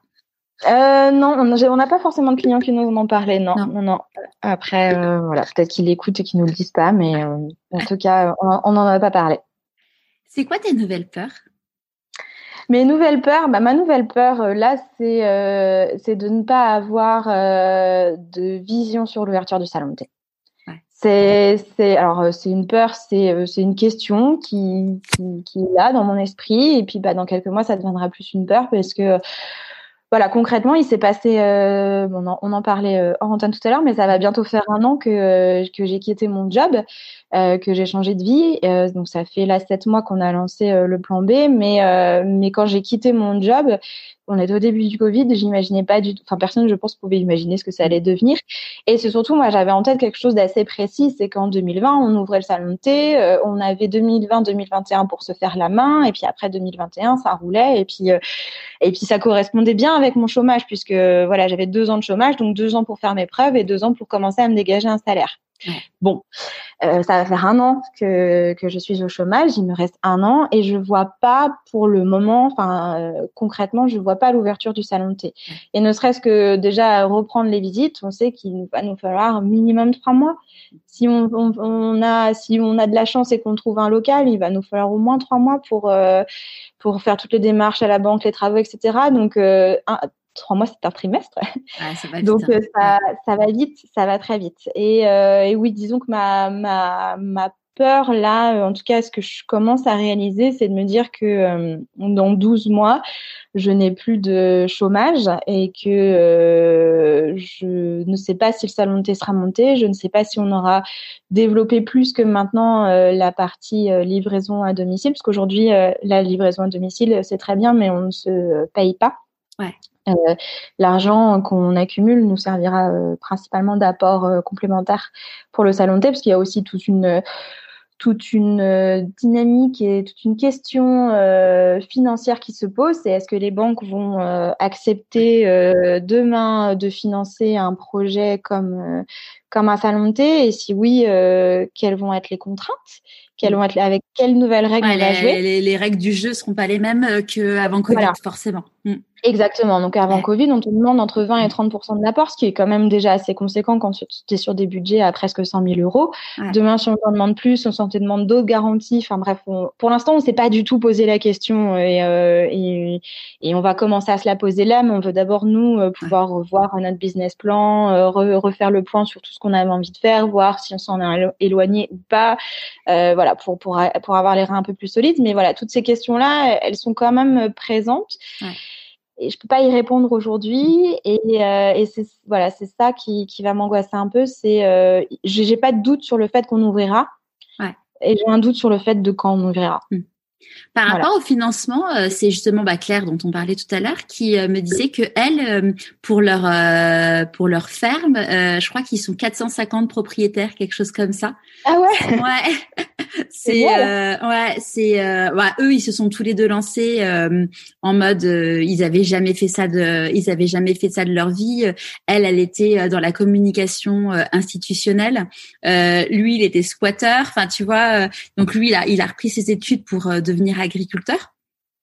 Euh, non, on n'a pas forcément de clients qui nous en parlé, non, non, non. Après, euh, voilà, peut-être qu'ils l'écoutent et qu'ils nous le disent pas, mais euh, en tout cas, on n'en a pas parlé. C'est quoi tes nouvelles peurs? Mes nouvelles peurs, bah, ma nouvelle peur, là, c'est c'est de ne pas avoir de vision sur l'ouverture du salon de thé. C'est, c'est, alors c'est une peur, c'est, c'est une question qui, qui, qui est là dans mon esprit, et puis bah, dans quelques mois, ça deviendra plus une peur parce que voilà, concrètement, il s'est passé, euh, on, en, parlait euh, antenne tout à l'heure, mais ça va bientôt faire un an que, euh, que j'ai quitté mon job, euh, que j'ai changé de vie. donc ça fait là sept mois qu'on a lancé le plan B, mais mais quand j'ai quitté mon job, on était au début du Covid, j'imaginais pas du tout, enfin personne je pense pouvait imaginer ce que ça allait devenir. Et c'est surtout moi j'avais en tête quelque chose d'assez précis, c'est qu'en 2020 on ouvrait le salon de thé, euh, on avait 2020-2021 pour se faire la main, et puis après 2021 ça roulait, et puis euh, et puis ça correspondait bien avec mon chômage puisque voilà j'avais deux ans de chômage, donc deux ans pour faire mes preuves et deux ans pour commencer à me dégager un salaire. Bon, euh, ça va faire un an que, que je suis au chômage, il me reste un an et je vois pas pour le moment, enfin euh, concrètement, je vois pas l'ouverture du salon de thé. Et ne serait-ce que déjà reprendre les visites, on sait qu'il va nous falloir minimum trois mois. Si on, on, a si on a de la chance et qu'on trouve un local, il va nous falloir au moins trois mois pour euh, pour faire toutes les démarches à la banque, les travaux, etc. Donc un, trois mois, c'est un trimestre. Donc hein. ça, ça, va vite, ça va très vite. Et, euh, et oui, disons que ma, ma, ma peur là, euh, en tout cas, ce que je commence à réaliser, c'est de me dire que euh, dans 12 mois, je n'ai plus de chômage et que euh, je ne sais pas si le salon de thé sera monté, je ne sais pas si on aura développé plus que maintenant la partie livraison à domicile, parce qu'aujourd'hui, la livraison à domicile, c'est très bien, mais on ne se paye pas. Ouais. Euh, l'argent qu'on accumule nous servira euh, principalement d'apport euh, complémentaire pour le salon de thé, parce qu'il y a aussi toute une toute une dynamique et toute une question financière qui se pose. C'est est-ce que les banques vont accepter demain de financer un projet comme comme un salon de thé Et si oui, quelles vont être les contraintes? Quelles vont être avec quelles nouvelles règles on va jouer? les, règles du jeu seront pas les mêmes qu'avant Covid, forcément. Mm. Exactement. Donc avant Covid, on te demande entre 20 et 30 de l'apport, ce qui est quand même déjà assez conséquent quand tu es sur des budgets à presque 100 000 euros. Demain, si on t'en demande plus, on s'en te demande d'autres garanties. Enfin bref, pour l'instant, on s'est pas du tout posé la question et, euh, et, et, on va commencer à se la poser là. Mais on veut d'abord nous euh, pouvoir revoir notre business plan, euh, refaire le point sur tout ce qu'on avait envie de faire, voir si on s'en est éloigné ou pas. Euh, voilà, pour, pour pour avoir les reins un peu plus solides. Mais voilà, toutes ces questions là, elles sont quand même présentes. Ouais et je peux pas y répondre aujourd'hui et, euh, et c'est voilà c'est ça qui, qui va m'angoisser un peu c'est euh, j'ai pas de doute sur le fait qu'on ouvrira ouais. et j'ai un doute sur le fait de quand on ouvrira hmm. Par rapport au financement, euh, c'est justement bah, Claire dont on parlait tout à l'heure qui euh, me disait que elle, euh, pour leur pour leur ferme, je crois qu'ils sont 450 propriétaires, quelque chose comme ça. Ah ouais? Ouais. c'est ouais, c'est ouais, eux ils se sont tous les deux lancés en mode ils avaient jamais fait ça de ils avaient jamais fait ça de leur vie. Elle, elle était dans la communication institutionnelle. lui, il était squatter. Enfin, tu vois. donc lui, il a il a repris ses études pour devenir agriculteur.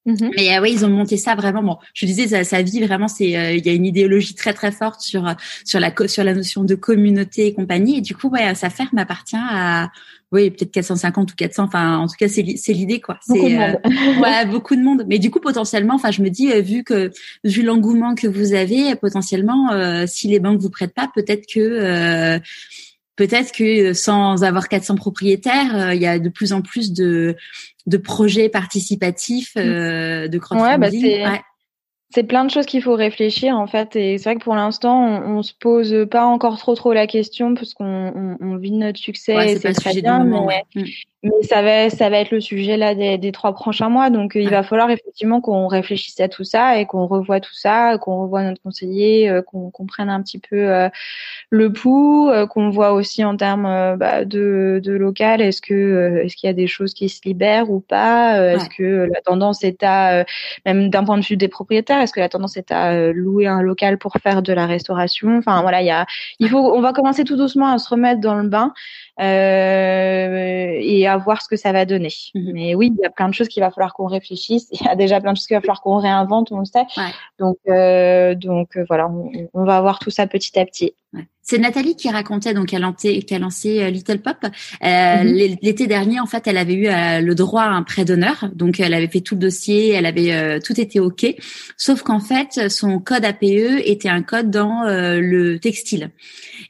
Mm-hmm. Mais euh, oui, ils ont monté ça vraiment. Bon, je disais, sa, sa vie vraiment, c'est euh, il y a une idéologie très très forte sur euh, sur la sur la notion de communauté et compagnie. Et du coup, ouais, sa ferme appartient à oui peut-être 450 ou 400. Enfin, en tout cas, c'est c'est l'idée quoi. Beaucoup de monde. ouais, beaucoup de monde. Mais du coup, potentiellement, enfin, je me dis, vu que vu l'engouement que vous avez, potentiellement, si les banques vous prêtent pas, peut-être que peut-être que sans avoir 400 propriétaires, il y a de plus en plus de de projets participatifs, mm. euh, de crowdfunding. Ouais, bah c'est plein de choses qu'il faut réfléchir en fait et c'est vrai que pour l'instant on, on, se pose pas encore trop trop la question parce qu'on on, vit notre succès et c'est très bien mais, mm. mais, ça va ça va être le sujet là des, des trois prochains mois donc il va falloir effectivement qu'on réfléchisse à tout ça et qu'on revoie tout ça qu'on revoie notre conseiller euh, qu'on comprenne un petit peu euh, le pouls euh, qu'on voit aussi en termes bah, de, de local est-ce que est-ce qu'il y a des choses qui se libèrent ou pas est-ce que la tendance est à même d'un point de vue des propriétaires est-ce que la tendance est à euh, louer un local pour faire de la restauration. Enfin voilà, il on va commencer tout doucement à se remettre dans le bain et à voir ce que ça va donner. Mhm. Mais oui, il y a plein de choses qu'il va falloir qu'on réfléchisse. Il y a déjà plein de choses qu'il va falloir qu'on réinvente, on le sait. Donc euh, donc voilà, on, on, va voir tout ça petit à petit. Ouais. C'est Nathalie qui racontait donc elle a lancé, qui a lancé euh, Little Pop. Euh, mhm. L'été dernier, en fait, elle avait eu euh, le droit à un prêt d'honneur, donc elle avait fait tout le dossier, elle avait tout été ok. Sauf qu'en fait, son code APE était un code dans le textile.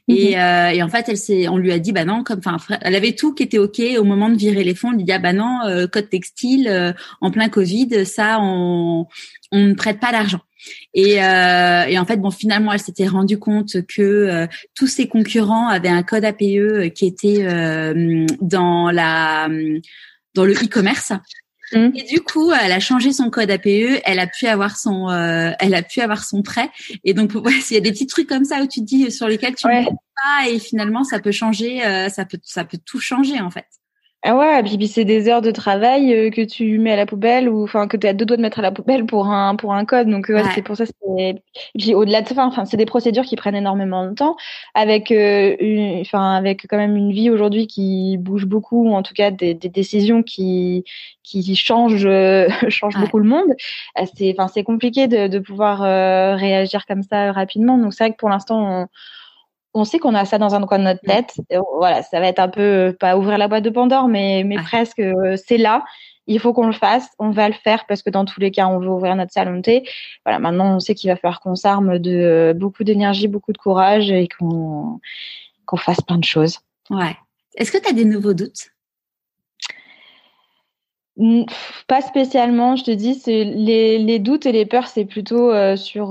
Et, mhm. et, en fait, elle s'est, on lui a dit bah non, comme enfin, elle avait tout qui était ok au moment de virer les fonds. On lui dit ah bah non, code textile en plein Covid, ça on on ne prête pas l'argent. Et, euh, et, en fait, bon, finalement, elle s'était rendue compte que euh, tous ses concurrents avaient un code APE euh, qui était euh, dans la dans le e-commerce. Mmh. Et du coup, elle a changé son code APE, elle a pu avoir son, elle a pu avoir son prêt. Et donc, ouais, il y a des petits trucs comme ça où tu te dis sur lesquels tu ne pas et finalement ça peut changer, ça peut, ça peut tout changer en fait. Ah ouais, puis, puis c'est des heures de travail euh, que tu mets à la poubelle ou enfin que tu as deux doigts de mettre à la poubelle pour un pour un code. Donc ouais, c'est pour ça c'est puis au-delà de ça, enfin c'est des procédures qui prennent énormément de temps avec euh, enfin avec quand même une vie aujourd'hui qui bouge beaucoup ou en tout cas des, des décisions qui qui changent euh, changent beaucoup le monde. C'est enfin c'est compliqué de de pouvoir réagir comme ça rapidement. Donc c'est vrai que pour l'instant on on sait qu'on a ça dans un coin de notre tête. voilà, ça va être un peu euh, pas ouvrir la boîte de Pandore, mais mais presque. Euh, c'est là. Il faut qu'on le fasse. On va le faire parce que dans tous les cas, on veut ouvrir notre salon de thé. Voilà, maintenant, on sait qu'il va falloir qu'on s'arme de euh, beaucoup d'énergie, beaucoup de courage et qu'on qu'on fasse plein de choses. Ouais. Est-ce que tu as des nouveaux doutes? Pas spécialement, je te dis, c'est les, les doutes et les peurs, c'est plutôt sur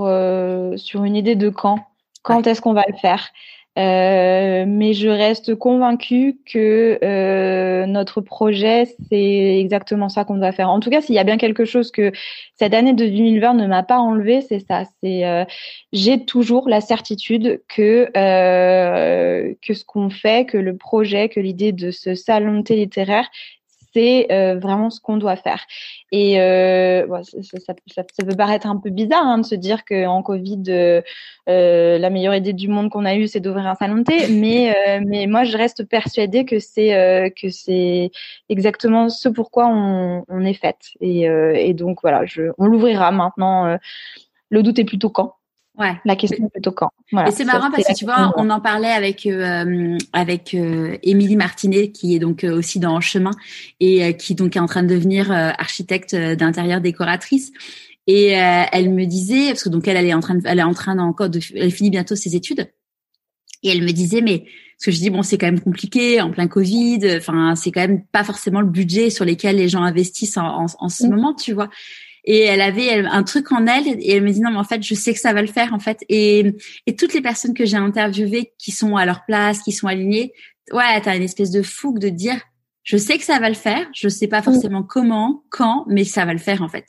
sur une idée de quand quand est-ce qu'on va le faire? Euh, mais je reste convaincue que euh, notre projet, c'est exactement ça qu'on doit faire. En tout cas, s'il y a bien quelque chose que cette année de 2020 ne m'a pas enlevé, c'est ça. C'est euh, j'ai toujours la certitude que euh, que ce qu'on fait, que le projet, que l'idée de ce salon de littéraire, c'est euh, vraiment ce qu'on doit faire. Et euh, ça, ça, ça, peut paraître un peu bizarre hein, de se dire qu'en Covid, euh, la meilleure idée du monde qu'on a eue, c'est d'ouvrir un salon de thé. Mais, mais moi, je reste persuadée que c'est que c'est exactement ce pourquoi on, on est faite. Et, et donc voilà, je, on l'ouvrira maintenant. le doute est plutôt quand. Ouais. La question est plutôt quand. et c'est marrant parce que tu vois, on en parlait avec euh, avec euh, Émilie Martinet qui est donc euh, aussi dans chemin et qui donc est en train de devenir architecte d'intérieur décoratrice. Et elle me disait parce que donc elle, elle est en train de, elle est en train encore de, elle finit bientôt ses études. Et elle me disait mais parce que je dis bon c'est quand même compliqué en plein Covid. Enfin c'est quand même pas forcément le budget sur lesquels les gens investissent en, en, en ce mm. moment, tu vois et elle avait un truc en elle et elle me dit non mais en fait je sais que ça va le faire en fait. Et et toutes les personnes que j'ai interviewées qui sont à leur place qui sont alignées ouais t'as une espèce de fougue de dire je sais que ça va le faire je sais pas forcément comment quand mais ça va le faire en fait.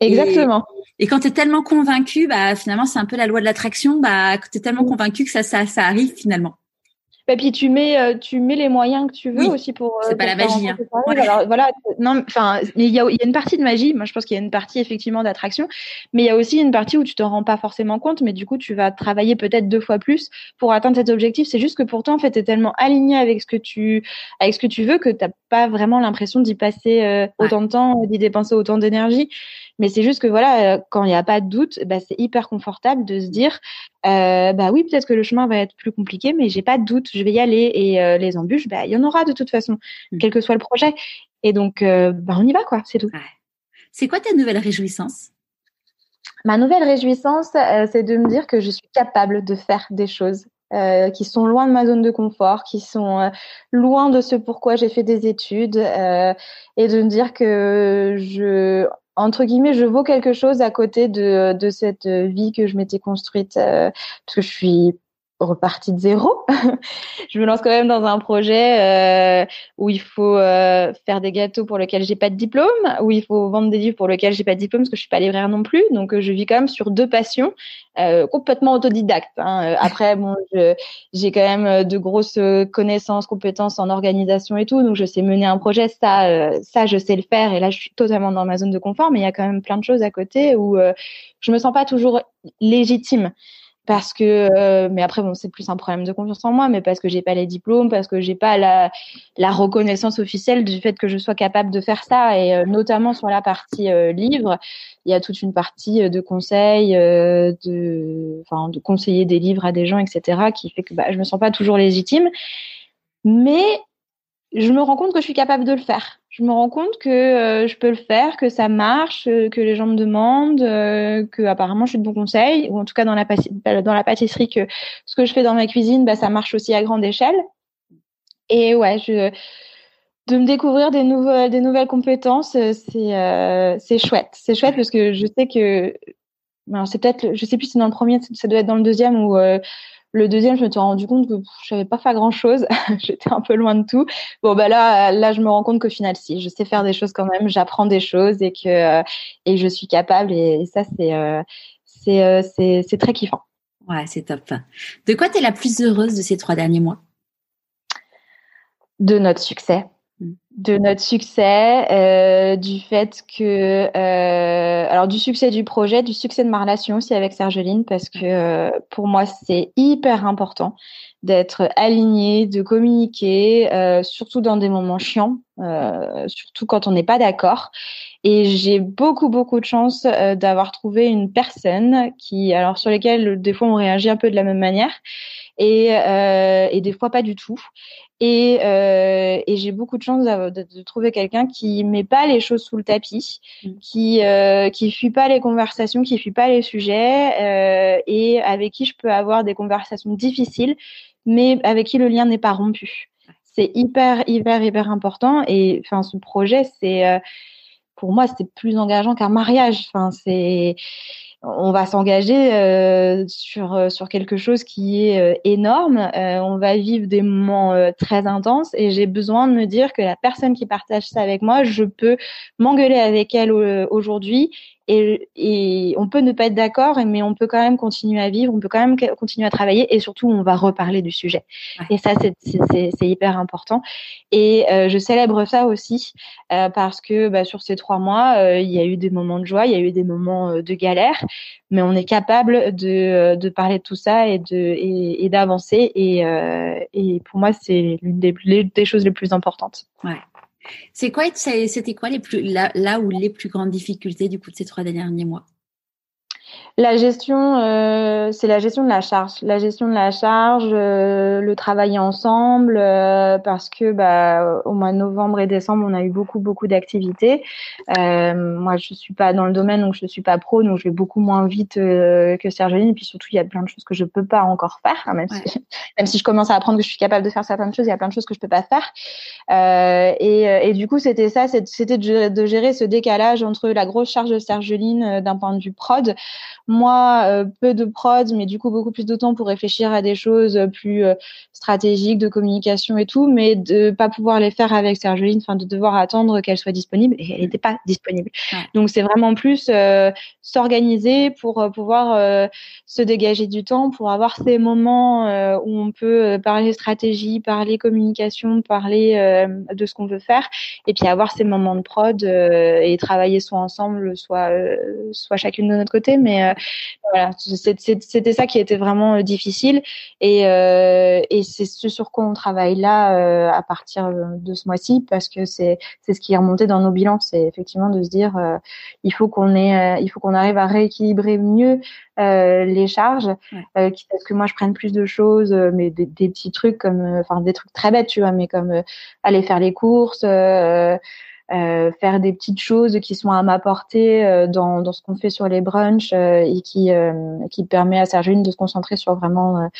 Exactement. et, quand tu es tellement convaincu bah finalement c'est un peu la loi de l'attraction bah tu es tellement convaincu que ça ça ça arrive finalement et puis tu mets, euh, tu mets les moyens que tu veux aussi pour. C'est euh, pas la magie. Hein. Alors, voilà, non, enfin, il y a, y a une partie de magie. Moi, je pense qu'il y a une partie effectivement d'attraction, mais il y a aussi une partie où tu te rends pas forcément compte, mais du coup, tu vas travailler peut-être deux fois plus pour atteindre cet objectif. C'est juste que pourtant, en fait, t'es tellement aligné avec ce que tu, avec ce que tu veux que t'as pas vraiment l'impression d'y passer euh, autant de temps, d'y dépenser autant d'énergie. Mais c'est juste que voilà, quand il n'y a pas de doute, bah, c'est hyper confortable de se dire, euh, bah oui, peut-être que le chemin va être plus compliqué, mais j'ai pas de doute, je vais y aller. Et euh, les embûches, bah il y en aura de toute façon, mmh. quel que soit le projet. Et donc, euh, bah on y va quoi, c'est tout. C'est quoi ta nouvelle réjouissance? Ma nouvelle réjouissance, c'est de me dire que je suis capable de faire des choses euh, qui sont loin de ma zone de confort, qui sont loin de ce pourquoi j'ai fait des études, euh, et de me dire que je, entre guillemets, je vaux quelque chose à côté de, cette vie que je m'étais construite, euh, parce que je suis repartie de zéro. je me lance quand même dans un projet euh, où il faut euh, faire des gâteaux pour lesquels j'ai pas de diplôme, où il faut vendre des livres pour lesquels j'ai pas de diplôme parce que je suis pas libraire non plus. Donc euh, je vis quand même sur deux passions complètement autodidactes. Hein. Après bon, j'ai quand même de grosses connaissances, compétences en organisation et tout, donc je sais mener un projet. Ça, ça je sais le faire et là je suis totalement dans ma zone de confort. Mais il y a quand même plein de choses à côté où je me sens pas toujours légitime parce que euh, mais après bon c'est plus un problème de confiance en moi mais parce que j'ai pas les diplômes parce que j'ai pas la la reconnaissance officielle du fait que je sois capable de faire ça. Et euh, notamment sur la partie euh, livre il y a toute une partie de conseils de enfin de conseiller des livres à des gens etc qui fait que bah, je me sens pas toujours légitime. Mais je me rends compte que je suis capable de le faire. Je me rends compte que euh, je peux le faire, que ça marche, euh, que les gens me demandent, euh, que apparemment je suis de bon conseil, ou en tout cas dans la, dans la pâtisserie, que ce que je fais dans ma cuisine, bah, ça marche aussi à grande échelle. Et ouais, je, de me découvrir des nouvelles, des nouvelles compétences, c'est c'est chouette. C'est chouette parce que je sais que, c'est peut-être, je sais plus si c'est dans le premier, ça doit être dans le deuxième où le deuxième, je me suis rendu compte que je savais pas faire grand chose. J'étais un peu loin de tout. Bon, bah là, là, je me rends compte qu'au final, si, je sais faire des choses quand même. J'apprends des choses et que et je suis capable. Et, ça, c'est euh, euh, c'est c'est très kiffant. Ouais, c'est top. De quoi tu es la plus heureuse de ces trois derniers mois? De notre succès. De notre succès, euh, du fait que, euh, alors du succès du projet, du succès de ma relation aussi avec Sergeline, parce que euh, pour moi c'est hyper important d'être aligné, de communiquer, euh, surtout dans des moments chiants, euh, surtout quand on n'est pas d'accord. Et j'ai beaucoup beaucoup de chance d'avoir trouvé une personne qui, alors sur lesquelles des fois on réagit un peu de la même manière et, et des fois pas du tout. Et, euh, et j'ai beaucoup de chance de, de, trouver quelqu'un qui met pas les choses sous le tapis, mm. qui euh, qui fuit pas les conversations, qui fuit pas les sujets, euh, et avec qui je peux avoir des conversations difficiles, mais avec qui le lien n'est pas rompu. C'est hyper hyper hyper important. Et enfin, ce projet, c'est euh, pour moi, c'est plus engageant qu'un mariage. Enfin, c'est on va s'engager euh, sur euh, sur quelque chose qui est euh, énorme. on va vivre des moments très intenses et j'ai besoin de me dire que la personne qui partage ça avec moi, je peux m'engueuler avec elle aujourd'hui et, et, on peut ne pas être d'accord, mais on peut quand même continuer à vivre, on peut quand même continuer à travailler et surtout on va reparler du sujet. Et ça, c'est hyper important. Et euh, je célèbre ça aussi euh, parce que bah, sur ces trois mois, euh, il y a eu des moments de joie, il y a eu des moments de galère, mais on est capable de, de parler de tout ça et de et, d'avancer. Et, et pour moi, c'est l'une des, des choses les plus importantes. Ouais. C'est quoi, c'était quoi les plus, là, là où les plus grandes difficultés du coup de ces trois derniers mois? La gestion, euh, c'est la gestion de la charge. La gestion de la charge, euh, le travailler ensemble, euh, parce que bah, au mois de novembre et décembre, on a eu beaucoup beaucoup d'activités. moi, je suis pas dans le domaine, donc je suis pas pro, donc je vais beaucoup moins vite que Sergeline. Et puis surtout, il y a plein de choses que je peux pas encore faire, hein, même, si, même si je commence à apprendre que je suis capable de faire certaines choses, il y a plein de choses que je peux pas faire. Et, et, du coup, c'était ça, c'était de, gérer ce décalage entre la grosse charge de Sergeline d'un point de vue prod moi, euh, peu de prod, mais du coup beaucoup plus de temps pour réfléchir à des choses plus euh, stratégiques de communication et tout, mais de pas pouvoir les faire avec Sergeline, enfin de devoir attendre qu'elle soit disponible et elle n'était pas disponible. Donc c'est vraiment plus euh, s'organiser pour pouvoir se dégager du temps, pour avoir ces moments où on peut parler stratégie, parler communication, parler de ce qu'on veut faire, et puis avoir ces moments de prod et travailler soit ensemble, soit soit chacune de notre côté, mais voilà, c'était ça qui était vraiment euh, difficile et, euh, et c'est ce sur quoi on travaille là euh, à partir de ce mois-ci parce que c'est c'est ce qui est remonté dans nos bilans, c'est effectivement de se dire il faut qu'on ait il faut qu'on arrive à rééquilibrer mieux les charges, ouais. quitte à ce que moi je prenne plus de choses, mais des, des petits trucs comme enfin des trucs très bêtes tu vois, mais comme aller faire les courses. Euh, faire des petites choses qui sont à ma portée euh, dans, dans ce qu'on fait sur les brunchs euh, et qui qui permet à Sergine de se concentrer sur vraiment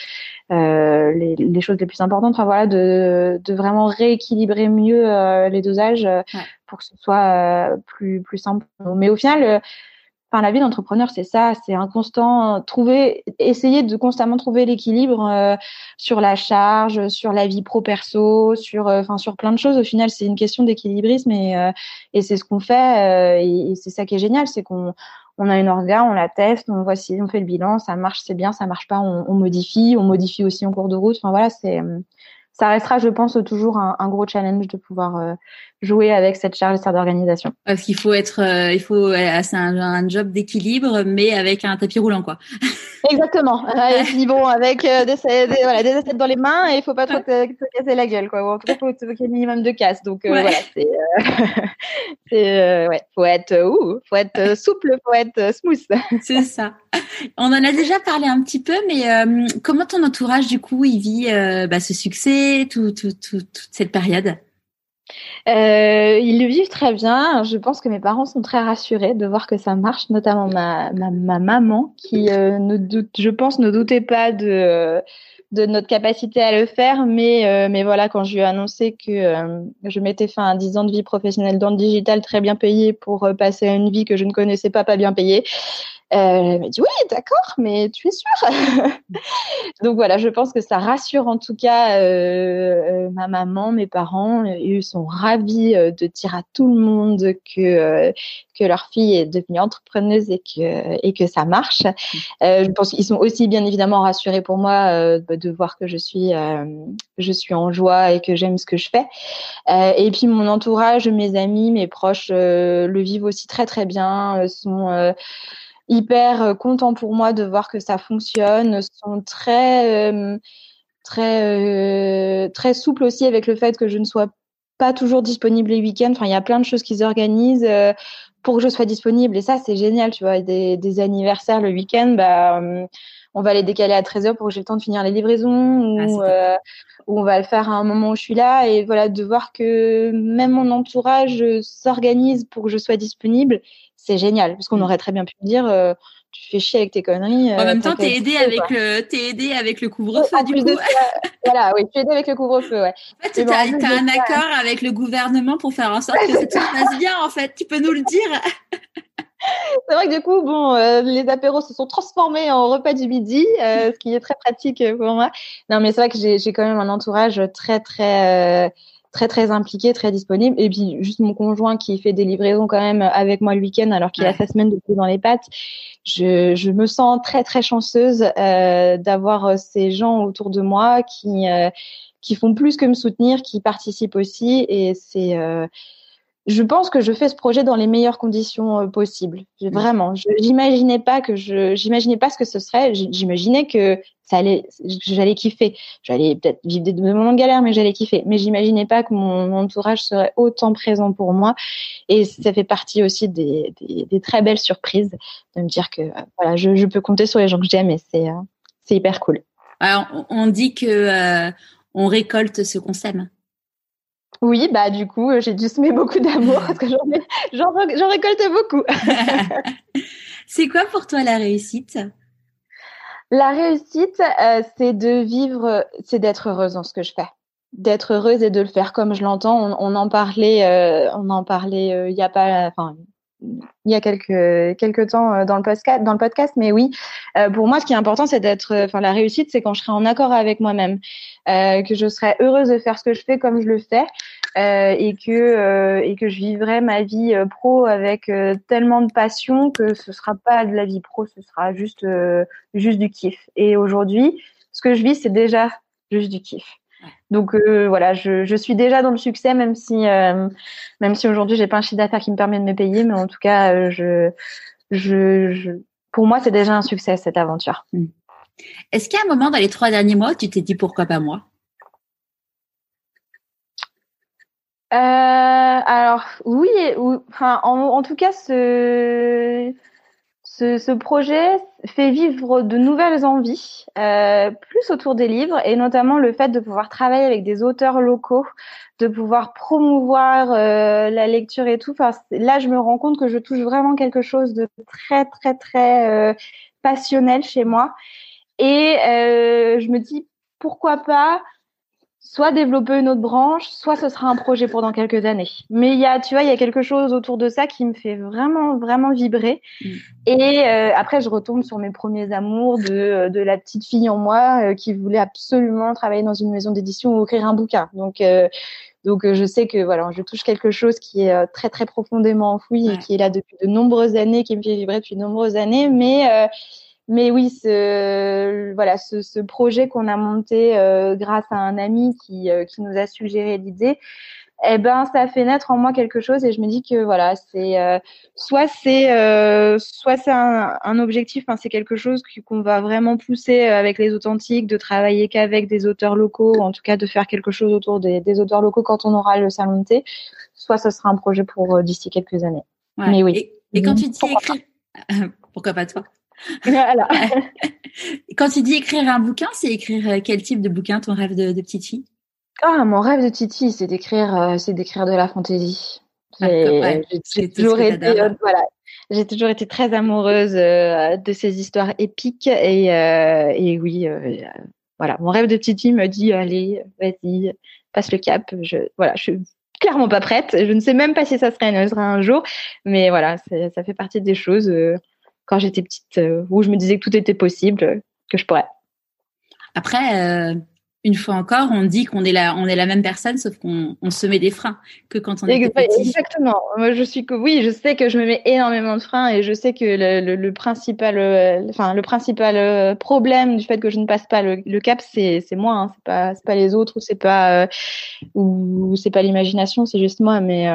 les, les, choses les plus importantes. Enfin voilà, de, de vraiment rééquilibrer mieux les dosages pour que ce soit plus plus simple. Mais au final Enfin, la vie d'entrepreneur, c'est ça, c'est un constant trouver, essayer de constamment trouver l'équilibre euh, sur la charge, sur la vie pro perso, sur, euh, enfin, sur plein de choses. Au final, c'est une question d'équilibrisme et, euh, et c'est ce qu'on fait et, c'est ça qui est génial, c'est qu'on on a une orga, on la teste, on voit si on fait le bilan, ça marche, c'est bien, ça marche pas, on, on modifie, on modifie aussi en cours de route. Enfin voilà, c'est ça restera, je pense, toujours un, un gros challenge de pouvoir euh, jouer avec cette charge et cette organisation. Parce qu'il faut être, euh, il faut, c'est un, un, job d'équilibre, mais avec un tapis roulant, quoi. Exactement. et puis bon, avec euh, des, des, voilà, des assiettes dans les mains, et il faut pas trop te, casser la gueule, quoi. Ou en tout cas, il faut qu'il y ait minimum de casse. Donc voilà, c'est, c'est ouais, faut être, ouh, faut être souple, faut être smooth. c'est ça. On en a déjà parlé un petit peu, mais comment ton entourage, du coup, il vit bah, ce succès? tout, toute cette période? Euh, ils le vivent très bien. Je pense que mes parents sont très rassurés de voir que ça marche, notamment ma, ma, maman qui, euh, ne doute, je pense, ne doutait pas de, de notre capacité à le faire. Mais, euh, mais voilà, quand je lui ai annoncé que je m'étais fait un 10 ans de vie professionnelle dans le digital très bien payé pour passer à une vie que je ne connaissais pas, pas bien payée, euh, elle m'a dit oui, d'accord, mais tu es sûre? Donc voilà, je pense que ça rassure en tout cas euh, euh ma maman, mes parents. Ils sont ravis euh, de dire à tout le monde que que leur fille est devenue entrepreneuse et que et que ça marche. je pense qu'ils sont aussi bien évidemment rassurés pour moi de voir que je suis, je suis en joie et que j'aime ce que je fais. et puis mon entourage, mes amis, mes proches le vivent aussi très très bien, sont hyper contents pour moi de voir que ça fonctionne, sont très très très souples aussi avec le fait que je ne sois pas toujours disponible les week-ends. Enfin, il y a plein de choses qu'ils organisent pour que je sois disponible. Et ça, c'est génial, tu vois. Des, des anniversaires le week-end, bah, on va les décaler à 13h pour que j'ai le temps de finir les livraisons ou, ah, euh, ou on va le faire à un moment où je suis là. Et voilà, de voir que même mon entourage s'organise pour que je sois disponible, c'est génial. Parce qu'on mm. aurait très bien pu me dire, euh, tu fais chier avec tes conneries. En même euh, temps, t'es aidé avec le, t'es aidé avec le couvre-feu, du coup. voilà, oui, tu es aidé avec le couvre-feu, ouais. En fait, tu as, un accord avec le gouvernement pour faire en sorte que ça se passe bien, en fait. Tu peux nous le dire. c'est vrai que du coup, bon, euh, les apéros se sont transformés en repas du midi, euh, ce qui est très pratique pour moi. Non, mais c'est vrai que j'ai quand même un entourage très, très, euh, très, très impliqué, très disponible. Et puis, juste mon conjoint qui fait des livraisons quand même avec moi le week-end, alors qu'il a sa semaine de plus dans les pattes. Je, je me sens très, très chanceuse d'avoir ces gens autour de moi qui, qui font plus que me soutenir, qui participent aussi. Et c'est je pense que je fais ce projet dans les meilleures conditions euh, possibles. Vraiment, j'imaginais pas que je, j'imaginais pas ce que ce serait. J'imaginais que ça allait, j'allais kiffer. J'allais peut-être vivre des moments de galère, mais j'allais kiffer. Mais j'imaginais pas que mon, entourage serait autant présent pour moi. Et ça fait partie aussi des, des, très belles surprises de me dire que voilà, je, je, peux compter sur les gens que j'aime et c'est, euh, c'est hyper cool. Alors, on dit que euh, on récolte ce qu'on sème. Oui, bah du coup, j'ai dû semer beaucoup d'amour parce que j'en récolte beaucoup. c'est quoi pour toi la réussite? La réussite, euh, c'est de vivre, c'est d'être heureuse dans ce que je fais, d'être heureuse et de le faire comme je l'entends. On, en parlait, euh, on en parlait euh, il y a pas, enfin il y a quelques temps euh, dans le podcast mais oui. Euh, pour moi ce qui est important c'est d'être enfin la réussite c'est quand je serai en accord avec moi-même. Euh, que je serai heureuse de faire ce que je fais comme je le fais euh, et que euh, et que je vivrai ma vie pro avec tellement de passion que ce sera pas de la vie pro ce sera juste juste du kiff. Et aujourd'hui ce que je vis c'est déjà juste du kiff donc euh, voilà, je, je, suis déjà dans le succès, même si euh, même si aujourd'hui j'ai pas un chiffre d'affaires qui me permet de me payer, mais en tout cas, euh, je, je, je, pour moi c'est déjà un succès cette aventure. Hmm. Est-ce qu'il y a un moment dans les trois derniers mois où tu t'es dit pourquoi pas moi? Alors oui, enfin en, en, tout cas ce ce, projet fait vivre de nouvelles envies, euh, plus autour des livres, et notamment le fait de pouvoir travailler avec des auteurs locaux, de pouvoir promouvoir euh, la lecture et tout. Enfin, là, je me rends compte que je touche vraiment quelque chose de très, très, très euh, passionnel chez moi. Et je me dis, pourquoi pas soit développer une autre branche, soit ce sera un projet pour dans quelques années. Mais il y a, tu vois, il y a quelque chose autour de ça qui me fait vraiment, vraiment vibrer. Mm. Et euh, après, je retombe sur mes premiers amours de, euh, de la petite fille en moi euh, qui voulait absolument travailler dans une maison d'édition ou écrire un bouquin. Donc, donc je sais que voilà, je touche quelque chose qui est très, très profondément enfoui et qui est là depuis de nombreuses années, qui me fait vibrer depuis de nombreuses années, mais mais oui, ce, voilà, ce, ce projet qu'on a monté euh, grâce à un ami qui, euh, qui nous a suggéré l'idée, eh ben, ça fait naître en moi quelque chose et je me dis que voilà, c'est euh, soit c'est soit c'est un, un, objectif, hein, c'est quelque chose qu'on va vraiment pousser avec les authentiques, de travailler qu'avec des auteurs locaux, ou en tout cas de faire quelque chose autour des, des auteurs locaux quand on aura le salon de thé, soit ce sera un projet pour d'ici quelques années. Mais oui. Et, quand tu dis écrire, pourquoi pas toi? Voilà. Quand tu dis écrire un bouquin, c'est écrire euh, quel type de bouquin, ton rêve de, petite fille? Ah, mon rêve de petite fille, c'est d'écrire, euh, c'est d'écrire de la fantaisie. J'ai toujours été, euh, voilà, j'ai toujours été très amoureuse de ces histoires épiques et, et oui, voilà, mon rêve de petite fille me dit allez, vas-y, passe le cap. Je, voilà, je suis clairement pas prête. Je ne sais même pas si ça serait, un jour, mais voilà, ça fait partie des choses quand j'étais petite, euh, où je me disais que tout était possible, que je pourrais. Après, euh, une fois encore, on dit qu'on est la, on est la même personne, sauf qu'on on se met des freins que quand on est petit. Exactement. Moi, je suis que oui, je sais que je me mets énormément de freins et je sais que le, le, principal, euh, enfin le principal euh, problème du fait que je ne passe pas le, cap, c'est c'est moi. Hein. C'est pas c'est pas les autres ou c'est pas euh, ou c'est pas l'imagination, c'est juste moi. Mais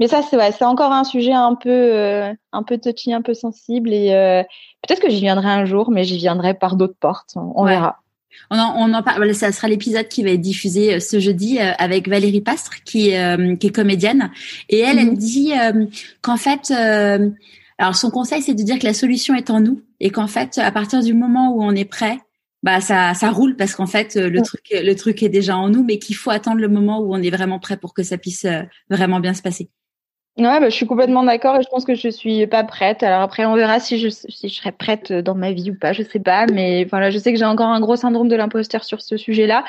mais ça c'est ouais, c'est encore un sujet un peu un peu touchy, un peu sensible et peut-être que j'y viendrai un jour, mais j'y viendrai par d'autres portes. On verra. On en, on en parle. Ça sera l'épisode qui va être diffusé euh, ce jeudi euh, avec Valérie Pastre, qui, euh, qui est comédienne, et elle, elle mhm. dit qu'en fait, alors son conseil, c'est de dire que la solution est en nous, et qu'en fait, à partir du moment où on est prêt, bah ça, ça roule parce qu'en fait, le truc, le truc est déjà en nous, mais qu'il faut attendre le moment où on est vraiment prêt pour que ça puisse vraiment bien se passer. Ouais, bah, je suis complètement d'accord et je pense que je suis pas prête. Alors après, on verra si je, si je serai prête dans ma vie ou pas, je sais pas. Mais voilà, je sais que j'ai encore un gros syndrome de l'imposteur sur ce sujet-là.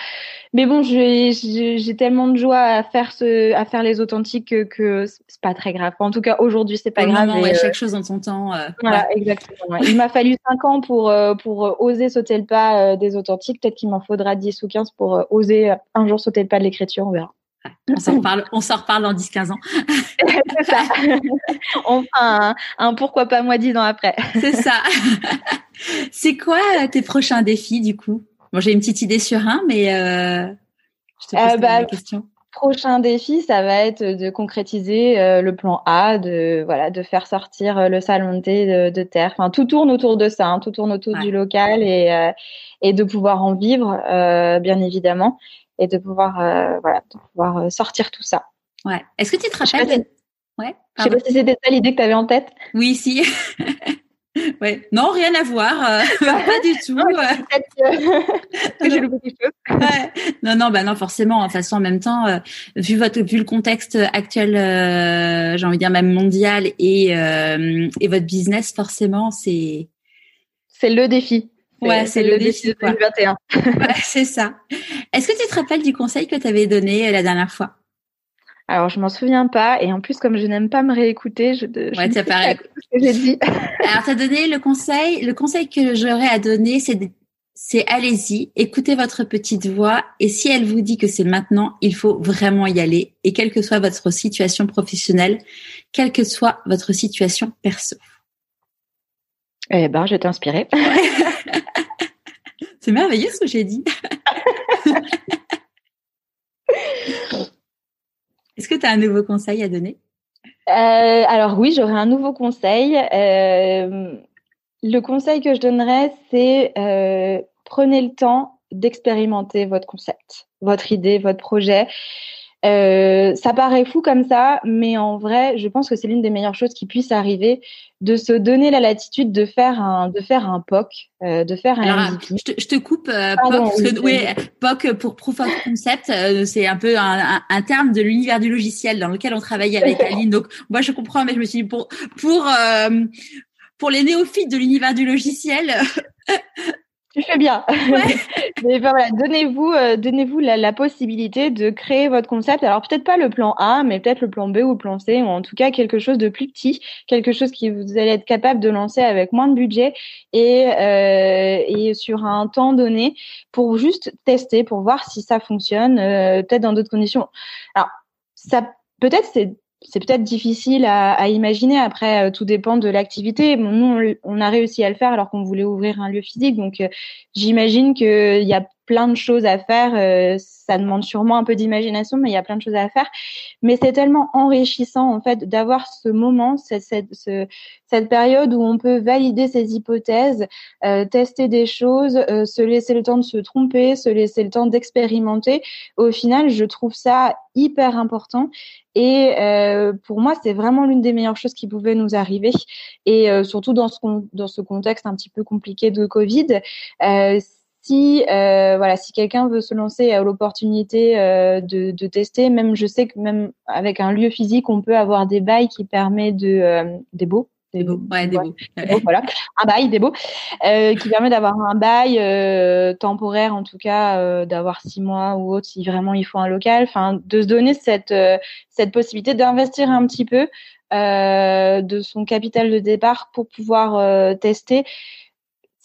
Mais bon, j'ai tellement de joie à faire ce, à faire les authentiques que, que c'est pas très grave. En tout cas, aujourd'hui, c'est pas grave. ouais, chaque chose en son temps. Euh, voilà, exactement. Il m'a fallu cinq ans pour euh, pour oser sauter le pas euh, des authentiques. Peut-être qu'il m'en faudra 10 ou 15 pour oser un jour sauter le pas de l'écriture. On verra. On s'en reparle, on s'en reparle dans 10-15 ans. c'est ça. On fera un, pourquoi pas moi 10 ans après. c'est ça. c'est quoi euh, tes prochains défis du coup? Bon, j'ai une petite idée sur un, mais euh, je te pose euh, bah, la question. Prochain défi, ça va être de concrétiser euh, le plan A, de voilà, de faire sortir le salon de thé de, terre. Enfin, tout tourne autour de ça, hein. tout tourne autour du local et et de pouvoir en vivre, bien évidemment et de pouvoir, euh, voilà, de pouvoir euh, sortir tout ça. Ouais. Est-ce que tu te rappelles Ouais. Je sais pas si c'était ça l'idée que tu avais en tête. Oui, si. ouais. Non, rien à voir. Euh, pas du tout. que j'ai loupé quelque chose. Ouais. Non, non, bah non, forcément. De toute façon, en même temps, vu votre, vu le contexte actuel, j'ai envie de dire même mondial et et votre business, forcément, c'est. C'est le défi. Ouais, c'est le, défi de 2021. ouais, c'est ça. Est-ce que tu te rappelles du conseil que tu avais donné euh, la dernière fois? Alors, je m'en souviens pas. Et en plus, comme je n'aime pas me réécouter, je, je ouais, tu pas ce que j'ai dit. Alors, tu as donné le conseil. Le conseil que j'aurais à donner, c'est c'est allez-y, écoutez votre petite voix. Et si elle vous dit que c'est maintenant, il faut vraiment y aller. Et quelle que soit votre situation professionnelle, quelle que soit votre situation perso. Eh ben, je t'ai inspirée. C'est merveilleux ce que j'ai dit. Est-ce que tu as un nouveau conseil à donner? Euh, Alors oui, j'aurais un nouveau conseil. Euh, le conseil que je donnerais, c'est euh, prenez le temps d'expérimenter votre concept, votre idée, votre projet. Euh, ça paraît fou comme ça, mais en vrai, je pense que c'est l'une des meilleures choses qui puisse arriver de se donner la latitude de faire un de faire un POC, euh, de faire un. je, te, je te, coupe euh, POC, oui, POC pour Proof of Concept, euh, c'est un peu un, un, terme de l'univers du logiciel dans lequel on travaille avec Aline. Donc moi je comprends, mais je me suis dit pour pour pour les néophytes de l'univers du logiciel, tu fais bien. Mais voilà, donnez-vous, euh, donnez-vous la, la, possibilité de créer votre concept. Alors peut-être pas le plan A, mais peut-être le plan B ou le plan C, ou en tout cas quelque chose de plus petit, quelque chose qui vous allez être capable de lancer avec moins de budget et euh, et sur un temps donné pour juste tester, pour voir si ça fonctionne. Euh, peut-être dans d'autres conditions. Alors ça, peut-être c'est c'est peut-être difficile à, imaginer. Après, euh, tout dépend de l'activité. nous, on, a réussi à le faire alors qu'on voulait ouvrir un lieu physique. Donc, euh, j'imagine qu'il y a plein de choses à faire. Euh, ça demande sûrement un peu d'imagination, mais il y a plein de choses à faire. Mais c'est tellement enrichissant en fait d'avoir ce moment, cette, période où on peut valider ses hypothèses, euh, tester des choses, euh, se laisser le temps de se tromper, se laisser le temps d'expérimenter. Au final, je trouve ça hyper important. Et pour moi, c'est vraiment l'une des meilleures choses qui pouvaient nous arriver. Et surtout dans ce, contexte un petit peu compliqué de Covid, si euh, voilà, si quelqu'un veut se lancer à l'opportunité euh, de, de, tester, même je sais que même avec un lieu physique, on peut avoir des bails qui permet de euh, des beaux. Des beaux, ouais, des beaux. voilà, un bail, des beaux, qui permet d'avoir un bail temporaire, en tout cas, d'avoir six mois ou autre, si vraiment il faut un local. Enfin, de se donner cette cette possibilité d'investir un petit peu de son capital de départ pour pouvoir tester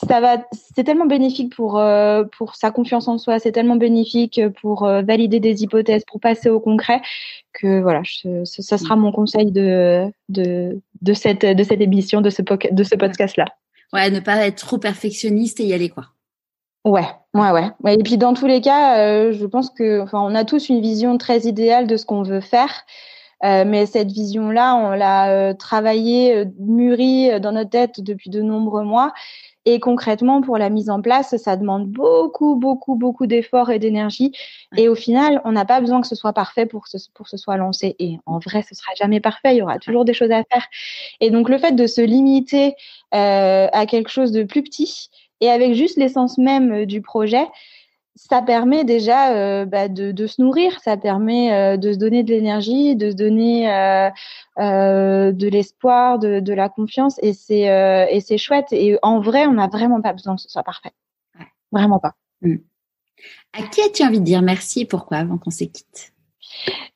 ça va, c'est tellement bénéfique pour euh, pour sa confiance en soi, c'est tellement bénéfique pour euh, valider des hypothèses, pour passer au concret que voilà, je, ça sera mon conseil de de de cette de cette émission, de ce de ce podcast là. Ouais, ne pas être trop perfectionniste et y aller quoi. Ouais, ouais, ouais. Et puis dans tous les cas, euh, je pense que, enfin, on a tous une vision très idéale de ce qu'on veut faire. Euh, mais cette vision-là, on l'a euh, travaillée, mûrie dans notre tête depuis de nombreux mois. Et concrètement, pour la mise en place, ça demande beaucoup, beaucoup, beaucoup d'efforts et d'énergie. Et au final, on n'a pas besoin que ce soit parfait pour que ce, pour ce soit lancé. Et en vrai, ce sera jamais parfait. Il y aura toujours des choses à faire. Et donc, le fait de se limiter euh, à quelque chose de plus petit et avec juste l'essence même du projet, ça permet déjà euh, bah, de, de, se nourrir, ça permet euh, de se donner de l'énergie, de se donner euh, de l'espoir, de, de, la confiance, et c'est et c'est chouette. Et en vrai, on n'a vraiment pas besoin que ce soit parfait, vraiment pas. Mm. À qui as-tu envie de dire merci et pourquoi avant qu'on se quitte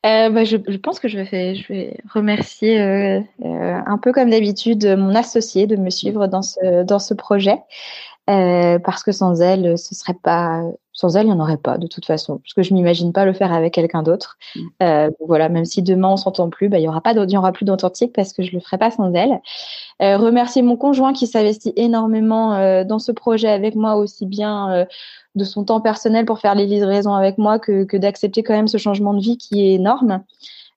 bah, je, je, pense que je vais, je vais remercier un peu comme d'habitude mon associé de me suivre dans ce dans ce projet. Euh, parce que sans elle, ce serait pas, sans elle, il n'y en aurait pas de toute façon, parce que je m'imagine pas le faire avec quelqu'un d'autre. Mm. Euh, voilà, même si demain on s'entend plus, bah il y aura pas, il y aura plus d'authentique parce que je le ferai pas sans elle. Euh, remercier mon conjoint qui s'investit énormément euh, dans ce projet avec moi, aussi bien euh, de son temps personnel pour faire les livraisons avec moi que, que d'accepter quand même ce changement de vie qui est énorme.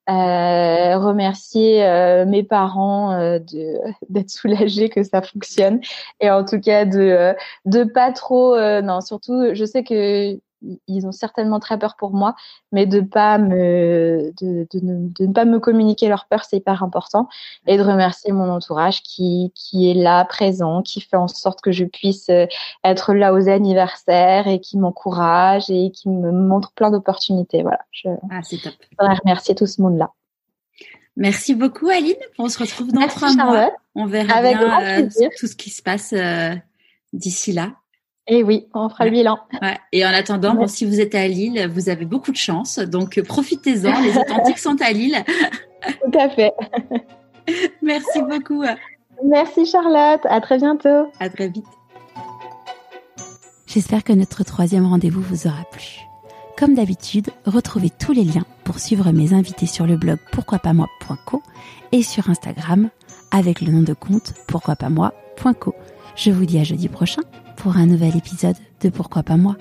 Euh, remercier euh, mes parents euh, de d'être soulagés que ça fonctionne. Et en tout cas de de pas trop non surtout je sais que ils ont certainement très peur pour moi, mais de pas me, de, de, ne, de ne pas me communiquer leur peur, c'est hyper important. Et de remercier mon entourage qui, qui est là, présent, qui fait en sorte que je puisse euh, être là aux anniversaires et qui m'encourage et qui me montre plein d'opportunités. Voilà. Je, ah, c'est top. voudrais remercier tout ce monde-là. Merci beaucoup, Aline. On se retrouve dans trois mois. On verra Avec bien euh, tout ce qui se passe euh, d'ici là. Et eh oui, on fera le bilan. Ouais. Et en attendant, bon, si vous êtes à Lille, vous avez beaucoup de chance. Donc, euh, profitez-en. Les authentiques sont à Lille. Tout à fait. Merci beaucoup. Merci Charlotte. À très bientôt. À très vite. J'espère que notre troisième rendez-vous vous aura plu. Comme d'habitude, retrouvez tous les liens pour suivre mes invités sur le blog pourquoipasmoi.co et sur Instagram avec le nom de compte pourquoipasmoi.co. Je vous dis à jeudi prochain pour un nouvel épisode de Pourquoi pas moi